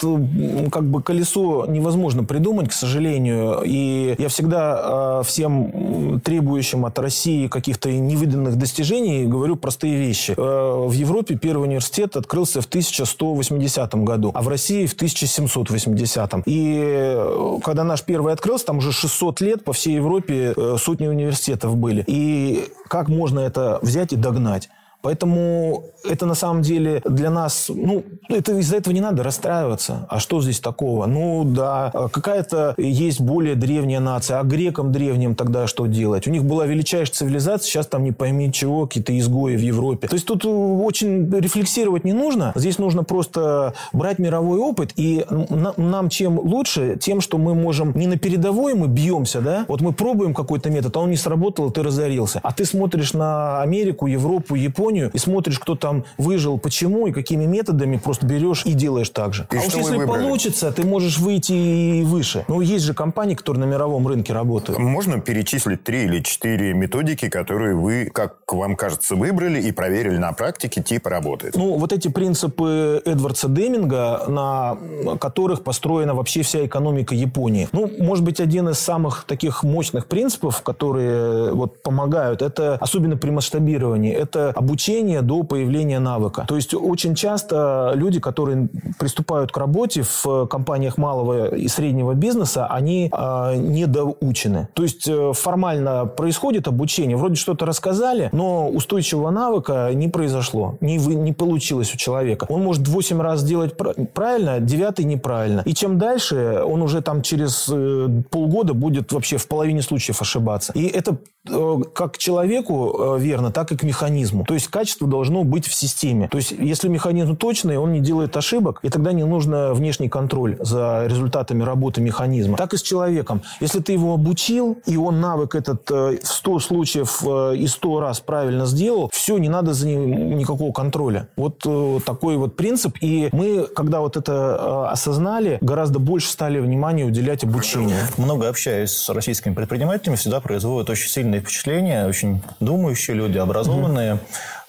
S3: как бы колесо невозможно придумать, к сожалению. И я всегда э, всем требующим от России каких-то невиданных достижений, говорю простые вещи. Э, в Европе первый университет открылся в 1180 году, а в России в 1780. И э, когда наш первый открылся, там уже 600 лет по всей Европе э, сотни университетов были. И как можно это взять и догнать? Поэтому это на самом деле для нас, ну, это из-за этого не надо расстраиваться. А что здесь такого? Ну, да, какая-то есть более древняя нация, а грекам древним тогда что делать? У них была величайшая цивилизация, сейчас там не пойми чего, какие-то изгои в Европе. То есть тут очень рефлексировать не нужно. Здесь нужно просто брать мировой опыт. И нам чем лучше, тем, что мы можем не на передовой мы бьемся, да? Вот мы пробуем какой-то метод, а он не сработал, ты разорился. А ты смотришь на Америку, Европу, Японию, Японию и смотришь, кто там выжил, почему и какими методами, просто берешь и делаешь так же. И а уж если получится, ты можешь выйти и выше. Ну, есть же компании, которые на мировом рынке работают.
S4: Можно перечислить три или четыре методики, которые вы, как вам кажется, выбрали и проверили на практике, типа работает?
S3: Ну, вот эти принципы Эдвардса Деминга, на которых построена вообще вся экономика Японии. Ну, может быть, один из самых таких мощных принципов, которые вот помогают, это особенно при масштабировании, это обучение обучения до появления навыка. То есть очень часто люди, которые приступают к работе в компаниях малого и среднего бизнеса, они э, недоучены. То есть э, формально происходит обучение, вроде что-то рассказали, но устойчивого навыка не произошло, не, вы, не получилось у человека. Он может 8 раз сделать правильно, девятый неправильно. И чем дальше, он уже там через э, полгода будет вообще в половине случаев ошибаться. И это э, как человеку верно, так и к механизму. То есть качество должно быть в системе. То есть если механизм точный, он не делает ошибок, и тогда не нужно внешний контроль за результатами работы механизма. Так и с человеком. Если ты его обучил, и он навык этот в 100 случаев и 100 раз правильно сделал, все, не надо за ним никакого контроля. Вот такой вот принцип. И мы, когда вот это осознали, гораздо больше стали внимания уделять обучению.
S2: Много общаюсь с российскими предпринимателями, всегда производят очень сильное впечатление, очень думающие люди, образованные. Э,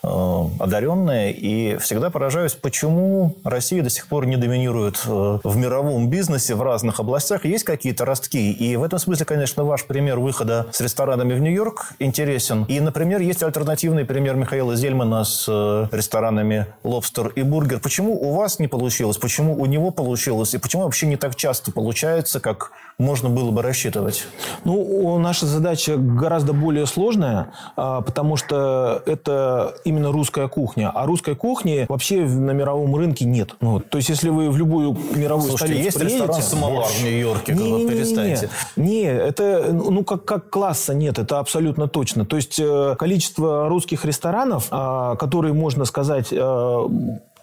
S2: одаренные, и всегда поражаюсь, почему Россия до сих пор не доминирует э, в мировом бизнесе в разных областях. Есть какие-то ростки, и в этом смысле, конечно, ваш пример выхода с ресторанами в Нью-Йорк интересен. И, например, есть альтернативный пример Михаила Зельмана с э, ресторанами «Лобстер» и «Бургер». Почему у вас не получилось, почему у него получилось, и почему вообще не так часто получается, как можно было бы рассчитывать?
S3: Ну, наша задача гораздо более сложная, а, потому что это именно русская кухня. А русской кухни вообще на мировом рынке нет. Ну, то есть, если вы в любую мировую Слушайте, столицу
S2: есть
S3: приедете...
S2: ресторан «Самовар» в Нью-Йорке,
S3: не, не,
S2: перестаньте.
S3: Не, не, это, ну, как, как класса нет, это абсолютно точно. То есть, э, количество русских ресторанов, а, которые, можно сказать, э,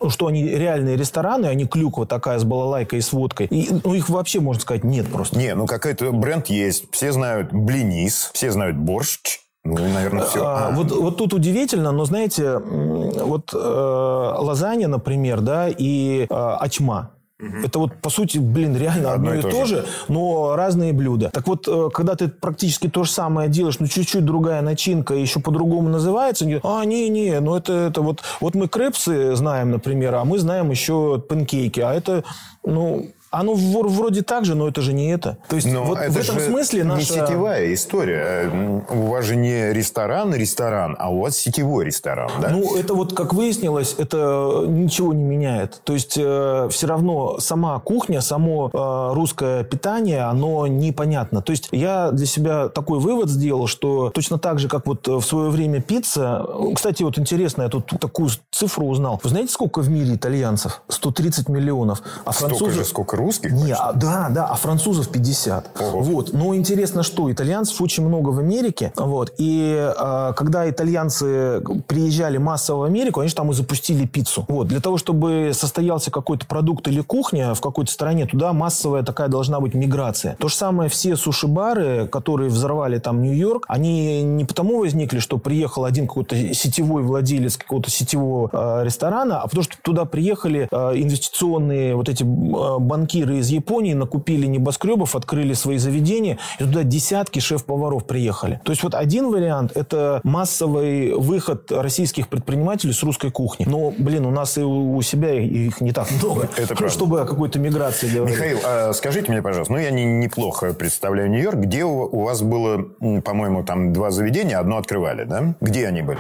S3: что они реальные рестораны, они клюква такая с балалайкой и с водкой. И, ну, их вообще, можно сказать, нет просто.
S4: Не, ну какой-то бренд есть. Все знают блинис, все знают борщ, наверное, все.
S3: А. Вот, вот тут удивительно, но знаете, вот э, лазанья, например, да, и э, ачма. Угу. Это вот, по сути, блин, реально одно, одно и, и то, же. же, но разные блюда. Так вот, э, когда ты практически то же самое делаешь, но чуть-чуть другая начинка, еще по-другому называется, они, а, не-не, ну это, это вот, вот мы крепсы знаем, например, а мы знаем еще панкейки, а это, ну, оно вроде так же, но это же не это.
S4: То есть но вот это в этом смысле наша... не сетевая история. У вас же не ресторан, ресторан, а у вас сетевой ресторан, да?
S3: Ну, это вот, как выяснилось, это ничего не меняет. То есть э, все равно сама кухня, само э, русское питание, оно непонятно. То есть я для себя такой вывод сделал, что точно так же, как вот в свое время пицца... Кстати, вот интересно, я тут такую цифру узнал. Вы знаете, сколько в мире итальянцев? 130 миллионов.
S4: А французы... Столько же, сколько русских?
S3: Не, а, да, да, а французов 50. Ого. Вот. Но интересно, что итальянцев очень много в Америке. Вот. И э, когда итальянцы приезжали массово в Америку, они же там и запустили пиццу. Вот. Для того, чтобы состоялся какой-то продукт или кухня в какой-то стране, туда массовая такая должна быть миграция. То же самое все суши-бары, которые взорвали там Нью-Йорк, они не потому возникли, что приехал один какой-то сетевой владелец какого-то сетевого э, ресторана, а потому что туда приехали э, инвестиционные вот эти э, банки банкиры из Японии накупили небоскребов, открыли свои заведения, и туда десятки шеф-поваров приехали. То есть вот один вариант – это массовый выход российских предпринимателей с русской кухни. Но, блин, у нас и у себя их не так много, это ну, чтобы о какой-то миграции говорить.
S4: Михаил, а скажите мне, пожалуйста, ну я не, неплохо представляю Нью-Йорк, где у, у вас было, по-моему, там два заведения, одно открывали, да? Где они были?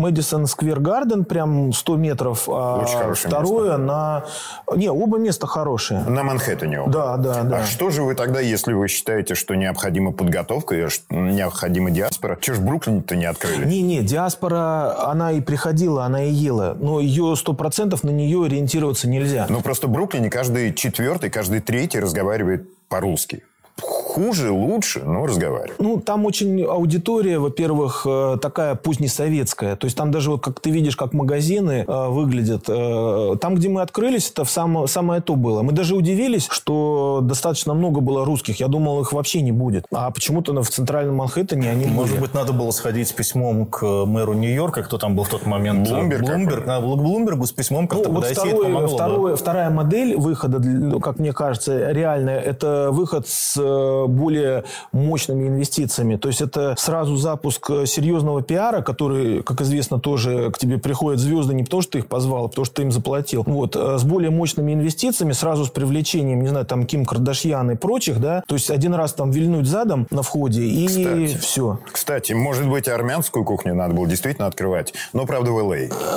S3: Мэдисон Сквер Гарден, прям 100 метров, а Очень второе место. на... Не, оба места хорошие.
S4: На Манхэттене?
S3: Да, да, да.
S4: А что же вы тогда, если вы считаете, что необходима подготовка, и необходима диаспора, чего ж в Бруклине-то не открыли?
S3: Не-не, диаспора, она и приходила, она и ела. Но ее сто процентов на нее ориентироваться нельзя.
S4: Ну, просто в Бруклине каждый четвертый, каждый третий разговаривает по-русски хуже, лучше, но разговариваем.
S3: Ну, там очень аудитория, во-первых, э, такая позднесоветская. То есть там даже вот как ты видишь, как магазины э, выглядят. Э, там, где мы открылись, это в само, самое то было. Мы даже удивились, что достаточно много было русских. Я думал, их вообще не будет. А почему-то в центральном Манхэттене они
S2: Может
S3: были.
S2: быть, надо было сходить с письмом к мэру Нью-Йорка, кто там был в тот момент?
S4: Блумберг.
S2: Блумберг. К Блумбергу с письмом как-то ну, вот подойти,
S3: второе,
S2: помогло,
S3: второе,
S2: да?
S3: Вторая модель выхода, как мне кажется, реальная, это выход с более мощными инвестициями. То есть это сразу запуск серьезного пиара, который, как известно, тоже к тебе приходят звезды не потому, что ты их позвал, а потому, что ты им заплатил. Вот. Э, с более мощными инвестициями, сразу с привлечением, не знаю, там, Ким Кардашьян и прочих, да, то есть один раз там вильнуть задом на входе и
S4: кстати,
S3: все.
S4: Кстати, может быть, армянскую кухню надо было действительно открывать, но, правда, в Л.А.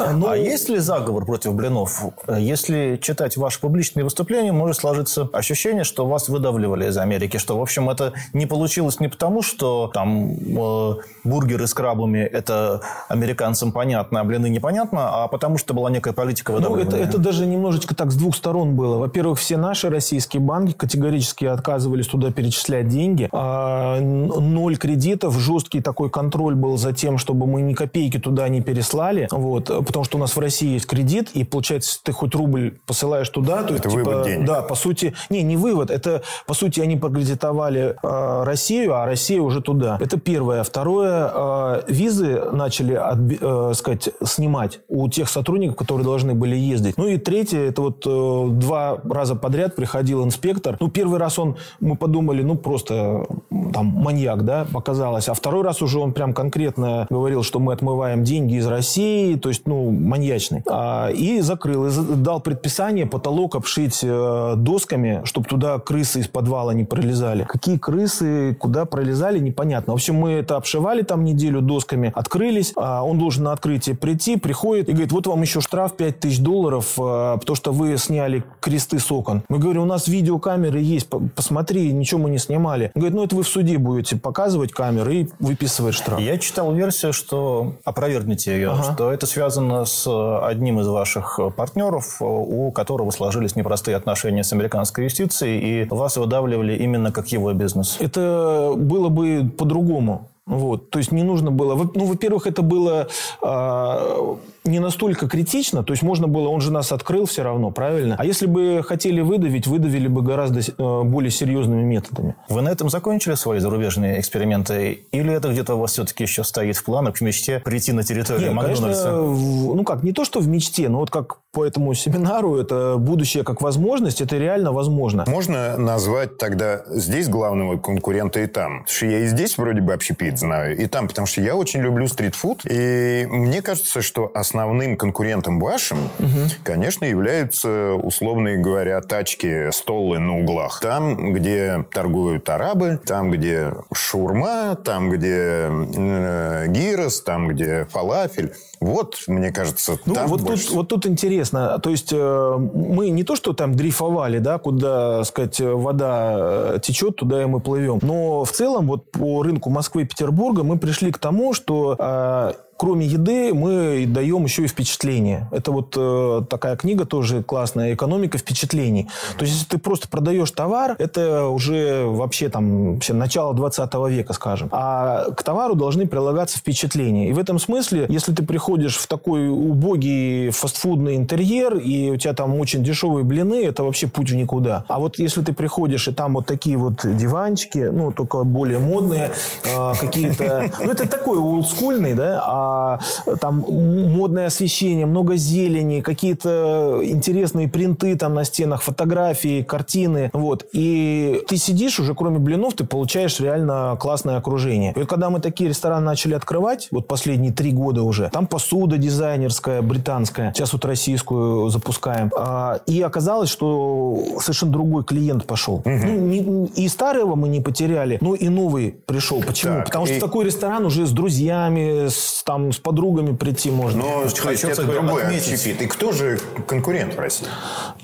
S2: А, ну, а есть ли заговор против блинов? Если читать ваши публичные выступления, может сложиться ощущение, что вас выдавливали из Америки, что, в общем, это не получилось не потому, что там э, бургеры с крабами – это американцам понятно, а блины непонятно, а потому что была некая политика
S3: выдавливания. Ну, это, это даже немножечко так с двух сторон было. Во-первых, все наши российские банки категорически отказывались туда перечислять деньги. А, ноль кредитов, жесткий такой контроль был за тем, чтобы мы ни копейки туда не переслали. Вот, потому что у нас в России есть кредит, и получается, ты хоть рубль посылаешь туда, то
S4: это есть, типа, денег.
S3: Да, по сути, не, не вывод, это, по сути, они прокредитовали э, Россию, а Россия уже туда. Это первое. Второе, э, визы начали, от, э, сказать, снимать у тех сотрудников, которые должны были ездить. Ну и третье, это вот э, два раза подряд приходил инспектор. Ну, первый раз он, мы подумали, ну, просто там маньяк, да, показалось. А второй раз уже он прям конкретно говорил, что мы отмываем деньги из России, то есть, ну, маньячный. А, и закрыл, и дал предписание потолок обшить э, досками, чтобы туда крысы из подвала не пролезали. Какие крысы, куда пролезали, непонятно. В общем, мы это обшивали там неделю досками, открылись, а он должен на открытие прийти, приходит и говорит, вот вам еще штраф 5000 долларов, э, потому что вы сняли кресты с окон. Мы говорим, у нас видеокамеры есть, посмотри, ничего мы не снимали. Он говорит, ну это вы в суде будете показывать камеры и выписывать штраф.
S2: Я читал версию, что, опровергните ее, ага. что это связано с одним из ваших партнеров, у которого сложились непростые отношения с американской юстицией, и вас выдавливали именно как его бизнес.
S3: Это было бы по-другому. Вот, то есть не нужно было... Ну, во-первых, это было э, не настолько критично, то есть можно было... Он же нас открыл все равно, правильно? А если бы хотели выдавить, выдавили бы гораздо э, более серьезными методами.
S2: Вы на этом закончили свои зарубежные эксперименты? Или это где-то у вас все-таки еще стоит в планах, в мечте прийти на территорию Нет, Макдональдса?
S3: Конечно, ну как, не то, что в мечте, но вот как по этому семинару, это будущее как возможность, это реально возможно.
S4: Можно назвать тогда здесь главного конкурента и там? Потому что я и здесь вроде бы общепит знаю, и там, потому что я очень люблю стритфуд, и мне кажется, что основным конкурентом вашим, угу. конечно, являются, условно говоря, тачки, столы на углах. Там, где торгуют арабы, там, где шаурма, там, где э, гирос, там, где фалафель. Вот, мне кажется,
S3: ну, там вот больше... тут, вот тут интересно. То есть, э, мы не то, что там дрейфовали, да, куда, сказать, вода э, течет, туда и мы плывем. Но в целом, вот по рынку Москвы и Петербурга мы пришли к тому, что э, кроме еды мы даем еще и впечатление. Это вот э, такая книга тоже классная, «Экономика впечатлений». То есть, если ты просто продаешь товар, это уже вообще там вообще начало 20 века, скажем. А к товару должны прилагаться впечатления. И в этом смысле, если ты приходишь в такой убогий фастфудный интерьер, и у тебя там очень дешевые блины, это вообще путь в никуда. А вот если ты приходишь, и там вот такие вот диванчики, ну, только более модные, э, какие-то... Ну, это такой олдскульный, да, а а, там модное освещение, много зелени, какие-то интересные принты там на стенах, фотографии, картины. Вот. И ты сидишь уже, кроме блинов, ты получаешь реально классное окружение. И вот когда мы такие рестораны начали открывать, вот последние три года уже, там посуда дизайнерская, британская, сейчас вот российскую запускаем. А, и оказалось, что совершенно другой клиент пошел. Угу. Ну, не, и старого мы не потеряли, но и новый пришел. Почему? Так, Потому и... что такой ресторан уже с друзьями, с там с подругами прийти можно.
S4: Но хочу это другой общепит. И кто же конкурент в России?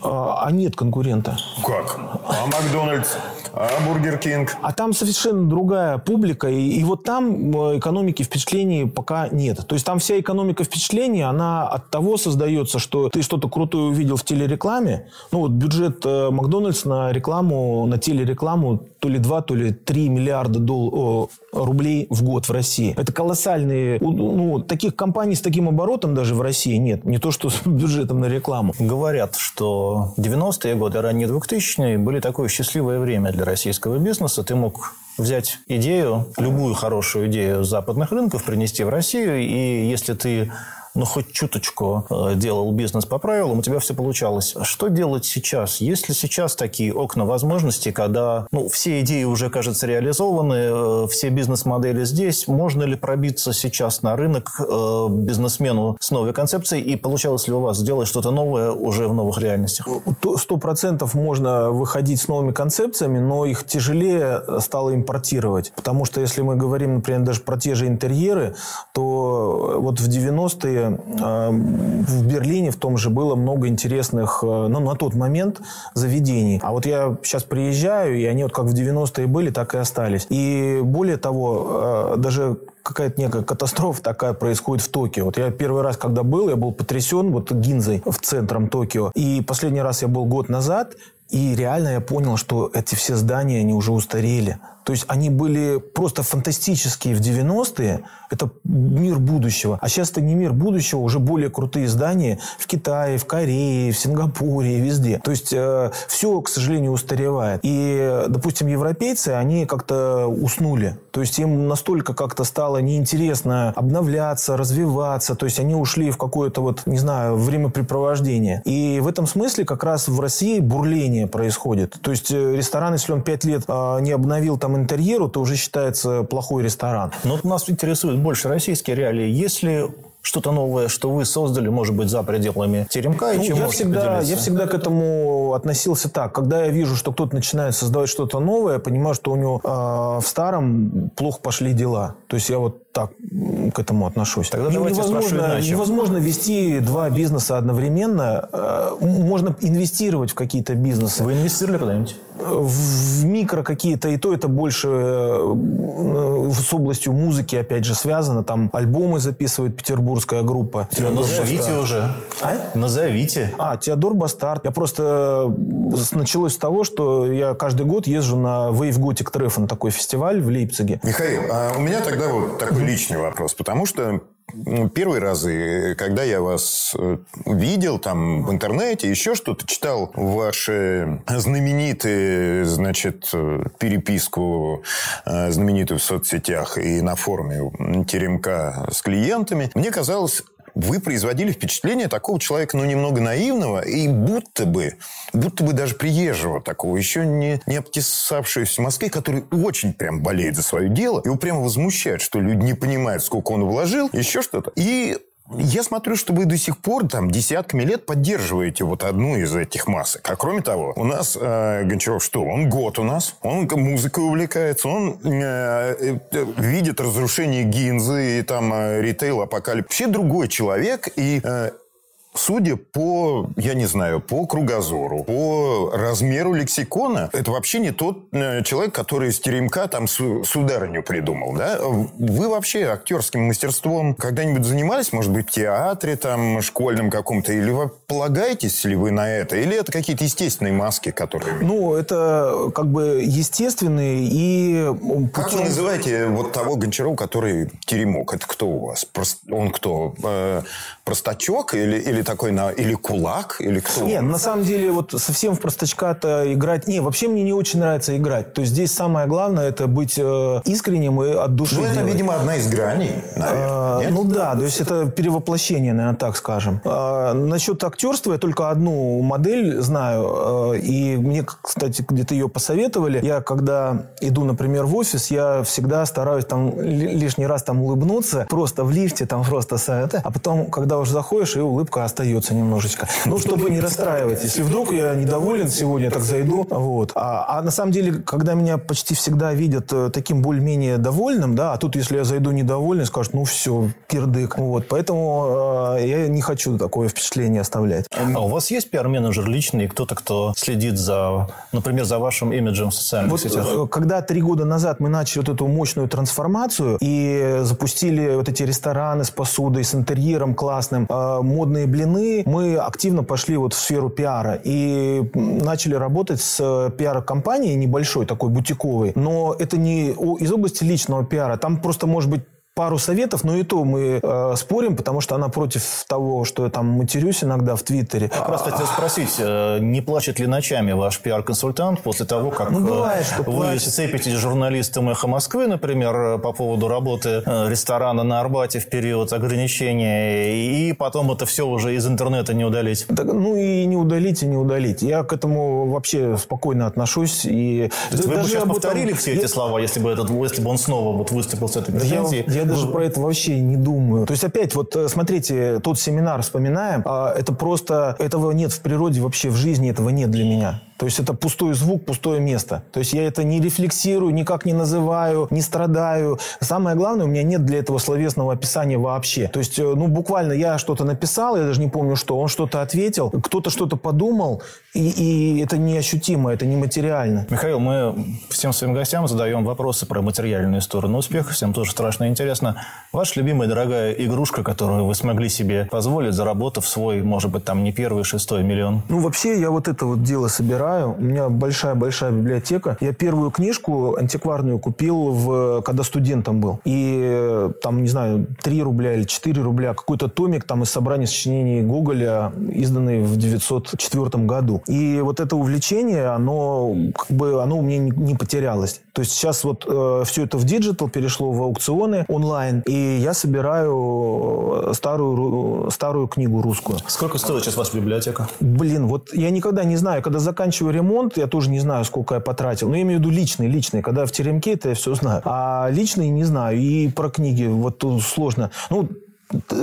S3: А, а нет конкурента.
S4: Как? А Макдональдс? А Бургер Кинг?
S3: А там совершенно другая публика. И, и вот там э, экономики впечатлений пока нет. То есть там вся экономика впечатлений, она от того создается, что ты что-то крутое увидел в телерекламе. Ну вот бюджет э, Макдональдс на рекламу, на телерекламу то ли 2, то ли 3 миллиарда дол- рублей в год в России. Это колоссальные... Ну, таких компаний с таким оборотом даже в России нет. Не то, что с бюджетом на рекламу.
S2: Говорят, что 90-е годы, ранние 2000-е были такое счастливое время для российского бизнеса. Ты мог взять идею, любую хорошую идею западных рынков, принести в Россию, и если ты ну, хоть чуточку э, делал бизнес по правилам, у тебя все получалось. Что делать сейчас? Есть ли сейчас такие окна возможностей, когда ну, все идеи уже, кажется, реализованы, э, все бизнес-модели здесь, можно ли пробиться сейчас на рынок э, бизнесмену с новой концепцией, и получалось ли у вас сделать что-то новое уже в новых реальностях?
S3: Сто процентов можно выходить с новыми концепциями, но их тяжелее стало импортировать. Потому что если мы говорим, например, даже про те же интерьеры, то вот в 90-е э, в Берлине в том же было много интересных, ну, на тот момент заведений. А вот я сейчас приезжаю, и они вот как в 90-е были, так и остались. И более того, даже какая-то некая катастрофа такая происходит в Токио. Вот я первый раз, когда был, я был потрясен вот Гинзой в центром Токио. И последний раз я был год назад, и реально я понял, что эти все здания, они уже устарели. То есть они были просто фантастические в 90-е. Это мир будущего. А сейчас это не мир будущего, уже более крутые здания в Китае, в Корее, в Сингапуре, везде. То есть э, все, к сожалению, устаревает. И, допустим, европейцы, они как-то уснули. То есть им настолько как-то стало неинтересно обновляться, развиваться. То есть они ушли в какое-то вот, не знаю, времяпрепровождение. И в этом смысле как раз в России бурление происходит. То есть э, ресторан, если он пять лет э, не обновил там интерьеру, то уже считается плохой ресторан.
S2: Но вот нас интересуют больше российские реалии. Если что-то новое, что вы создали, может быть, за пределами теремка? И
S3: ну,
S2: чем
S3: я, всегда, я всегда к этому относился так. Когда я вижу, что кто-то начинает создавать что-то новое, я понимаю, что у него э, в старом плохо пошли дела. То есть я вот так к этому отношусь.
S2: Тогда невозможно,
S3: невозможно вести два бизнеса одновременно. Э, можно инвестировать в какие-то бизнесы.
S2: Вы инвестировали куда-нибудь?
S3: В микро какие-то, и то это больше э, с областью музыки, опять же, связано. Там альбомы записывает петербургская группа.
S2: Назовите уже. А? Назовите.
S3: А, Теодор Бастард. Я просто... Началось с того, что я каждый год езжу на Wave Gothic Treffen, такой фестиваль в Лейпциге.
S4: Михаил, а у меня тогда вот такой личный вопрос. Потому что ну, первые разы, когда я вас э, видел там в интернете, еще что-то, читал ваши знаменитые, значит, э, переписку э, знаменитую в соцсетях и на форуме Теремка с клиентами, мне казалось, вы производили впечатление такого человека, ну, немного наивного и будто бы, будто бы даже приезжего такого, еще не, не обтесавшегося в Москве, который очень прям болеет за свое дело. Его прямо возмущает, что люди не понимают, сколько он вложил, еще что-то. И я смотрю, что вы до сих пор там десятками лет поддерживаете вот одну из этих масок. А кроме того, у нас э, Гончаров что? Он год у нас, он музыкой увлекается, он э, э, видит разрушение Гинзы и там э, ритейл, апокалипсис. Вообще другой человек, и э, Судя по, я не знаю, по кругозору, по размеру лексикона, это вообще не тот э, человек, который из теремка там сударыню придумал, да? Вы вообще актерским мастерством когда-нибудь занимались, может быть, в театре там, школьном каком-то, или вы полагаетесь ли вы на это, или это какие-то естественные маски, которые...
S3: Ну, это как бы естественные и...
S4: Как вы называете вот того Гончарова, который теремок? Это кто у вас? Он кто? Э, простачок или, или такой на или кулак или кто?
S3: Нет, на самом деле вот совсем в простачка-то играть. Не, вообще мне не очень нравится играть. То есть здесь самое главное это быть э, искренним и от души. Ну
S4: это,
S3: делать.
S4: видимо, одна из граней.
S3: А, ну да, то есть это перевоплощение, наверное, так скажем. А, насчет актерства я только одну модель знаю, э, и мне, кстати, где-то ее посоветовали. Я когда иду, например, в офис, я всегда стараюсь там лишний раз там улыбнуться, просто в лифте там просто, а потом, когда уже заходишь, и улыбка остается немножечко. Ну, чтобы не расстраивать. Если вдруг я недоволен сегодня, так зайду. Вот. А, а на самом деле, когда меня почти всегда видят э, таким более-менее довольным, да, а тут, если я зайду недовольный, скажут, ну, все, кирдык. Вот. Поэтому э, я не хочу такое впечатление оставлять.
S2: А у вас есть пиар-менеджер личный, кто-то, кто следит за, например, за вашим имиджем в социальных вот, сетях?
S3: Э, когда три года назад мы начали вот эту мощную трансформацию и запустили вот эти рестораны с посудой, с интерьером классным, э, модные блины, мы активно пошли вот в сферу пиара и начали работать с э, пиар-компанией небольшой, такой бутиковой. Но это не из области личного пиара. Там просто может быть пару советов, но и то мы э, спорим, потому что она против того, что я там матерюсь иногда в Твиттере.
S2: Как раз хотел спросить, э, не плачет ли ночами ваш пиар-консультант после того, как ну, бывает, что вы плачет. сцепитесь с журналистом «Эхо Москвы», например, по поводу работы э, ресторана на Арбате в период ограничения, и потом это все уже из интернета не удалить?
S3: Так, ну и не удалить, и не удалить. Я к этому вообще спокойно отношусь. И...
S2: То есть вы бы сейчас повторили все эти слова, если бы, этот, если бы он снова вот выступил с этой претензией?
S3: Я, я даже про это вообще не думаю. То есть опять вот э, смотрите, тот семинар вспоминаем, а это просто этого нет в природе вообще в жизни этого нет для меня. То есть это пустой звук, пустое место. То есть я это не рефлексирую, никак не называю, не страдаю. Самое главное, у меня нет для этого словесного описания вообще. То есть, э, ну, буквально я что-то написал, я даже не помню что, он что-то ответил, кто-то что-то подумал, и, и это неощутимо, это нематериально.
S2: Михаил, мы всем своим гостям задаем вопросы про материальную сторону успеха. Всем тоже страшно интересно. Ваша любимая дорогая игрушка, которую вы смогли себе позволить, заработав свой, может быть, там не первый, шестой миллион?
S3: Ну, вообще, я вот это вот дело собираю. У меня большая-большая библиотека. Я первую книжку антикварную купил, в, когда студентом был. И там, не знаю, 3 рубля или 4 рубля. Какой-то томик там из собрания сочинений Гоголя, изданный в 904 году. И вот это увлечение, оно как бы оно у меня не, не потерялось. То есть сейчас вот э, все это в digital перешло в аукционы онлайн, и я собираю э, старую, старую книгу русскую.
S2: Сколько стоит сейчас ваша библиотека?
S3: Блин, вот я никогда не знаю, когда заканчиваю ремонт, я тоже не знаю, сколько я потратил. Но я имею в виду личный, личный. Когда в теремке, это я все знаю. А личный не знаю. И про книги вот тут сложно. Ну,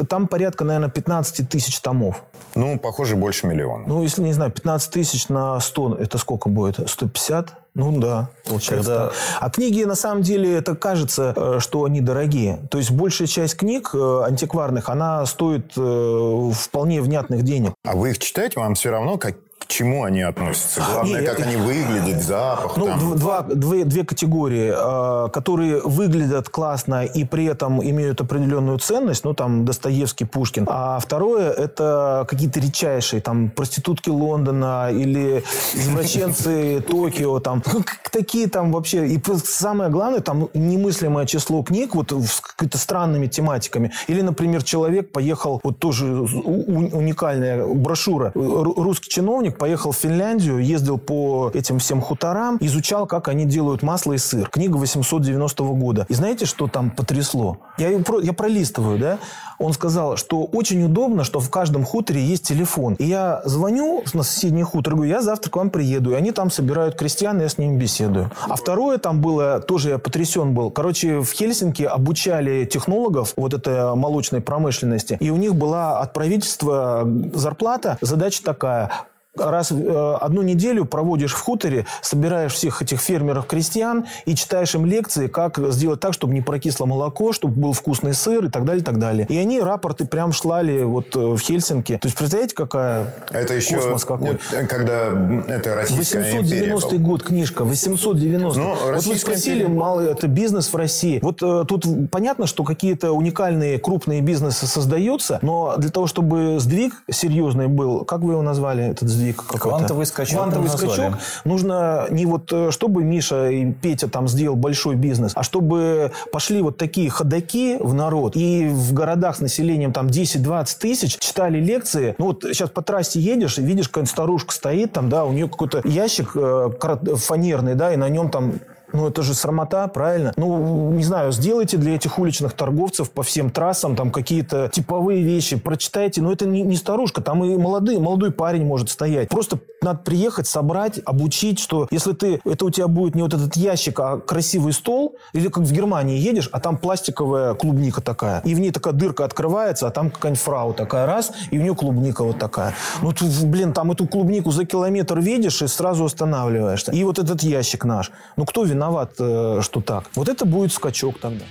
S3: там порядка, наверное, 15 тысяч томов.
S4: Ну, похоже, больше миллиона.
S3: Ну, если, не знаю, 15 тысяч на 100, это сколько будет? 150? Ну да, получается. Когда... А книги, на самом деле, это кажется, э, что они дорогие. То есть большая часть книг э, антикварных, она стоит э, вполне внятных денег.
S4: А вы их читаете, вам все равно, как, чему они относятся? Главное, не, как они выглядят, запах.
S3: Ну,
S4: там.
S3: Два, две, две категории, э, которые выглядят классно и при этом имеют определенную ценность, ну, там, Достоевский, Пушкин. А второе, это какие-то редчайшие, там, проститутки Лондона или извращенцы Токио, там, такие там вообще. И самое главное, там немыслимое число книг вот с какими-то странными тематиками. Или, например, человек поехал, вот тоже уникальная брошюра, русский чиновник поехал в Финляндию, ездил по этим всем хуторам, изучал, как они делают масло и сыр. Книга 890 года. И знаете, что там потрясло? Я, я пролистываю, да? Он сказал, что очень удобно, что в каждом хуторе есть телефон. И я звоню на соседний хутор, говорю, я завтра к вам приеду. И они там собирают крестьян, и я с ними беседую. А второе там было, тоже я потрясен был. Короче, в Хельсинки обучали технологов вот этой молочной промышленности. И у них была от правительства зарплата. Задача такая раз э, одну неделю проводишь в хуторе, собираешь всех этих фермеров-крестьян и читаешь им лекции, как сделать так, чтобы не прокисло молоко, чтобы был вкусный сыр и так далее, и так далее. И они рапорты прям шлали вот э, в Хельсинки. То есть, представляете, какая
S4: это еще космос какой. Когда это Российская
S3: 890 год книжка, 890. Ну, вот вы спросили, малый это бизнес в России. Вот э, тут понятно, что какие-то уникальные крупные бизнесы создаются, но для того, чтобы сдвиг серьезный был, как вы его назвали, этот сдвиг? Сдвиг
S2: какой-то. Квантовый скачок.
S3: Квантовый скачок. Нужно не вот, э, чтобы Миша и Петя там сделал большой бизнес, а чтобы пошли вот такие ходаки в народ и в городах с населением там 10-20 тысяч читали лекции. Ну вот сейчас по трассе едешь и видишь, какая-нибудь старушка стоит там, да, у нее какой-то ящик э, фанерный, да, и на нем там ну, это же срамота, правильно? Ну, не знаю, сделайте для этих уличных торговцев по всем трассам там какие-то типовые вещи, прочитайте. Но это не, не старушка, там и молодой, молодой парень может стоять. Просто надо приехать, собрать, обучить, что если ты, это у тебя будет не вот этот ящик, а красивый стол, или как в Германии едешь, а там пластиковая клубника такая, и в ней такая дырка открывается, а там какая-нибудь фрау такая раз, и у нее клубника вот такая. Ну, тут, блин, там эту клубнику за километр видишь и сразу останавливаешься. И вот этот ящик наш. Ну, кто виноват? виноват, э, что так. Вот это будет скачок тогда.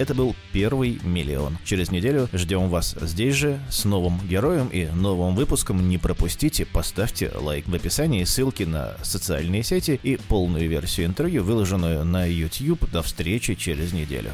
S1: Это был первый миллион. Через неделю ждем вас здесь же с новым героем и новым выпуском. Не пропустите, поставьте лайк в описании, ссылки на социальные сети и полную версию интервью, выложенную на YouTube. До встречи через неделю.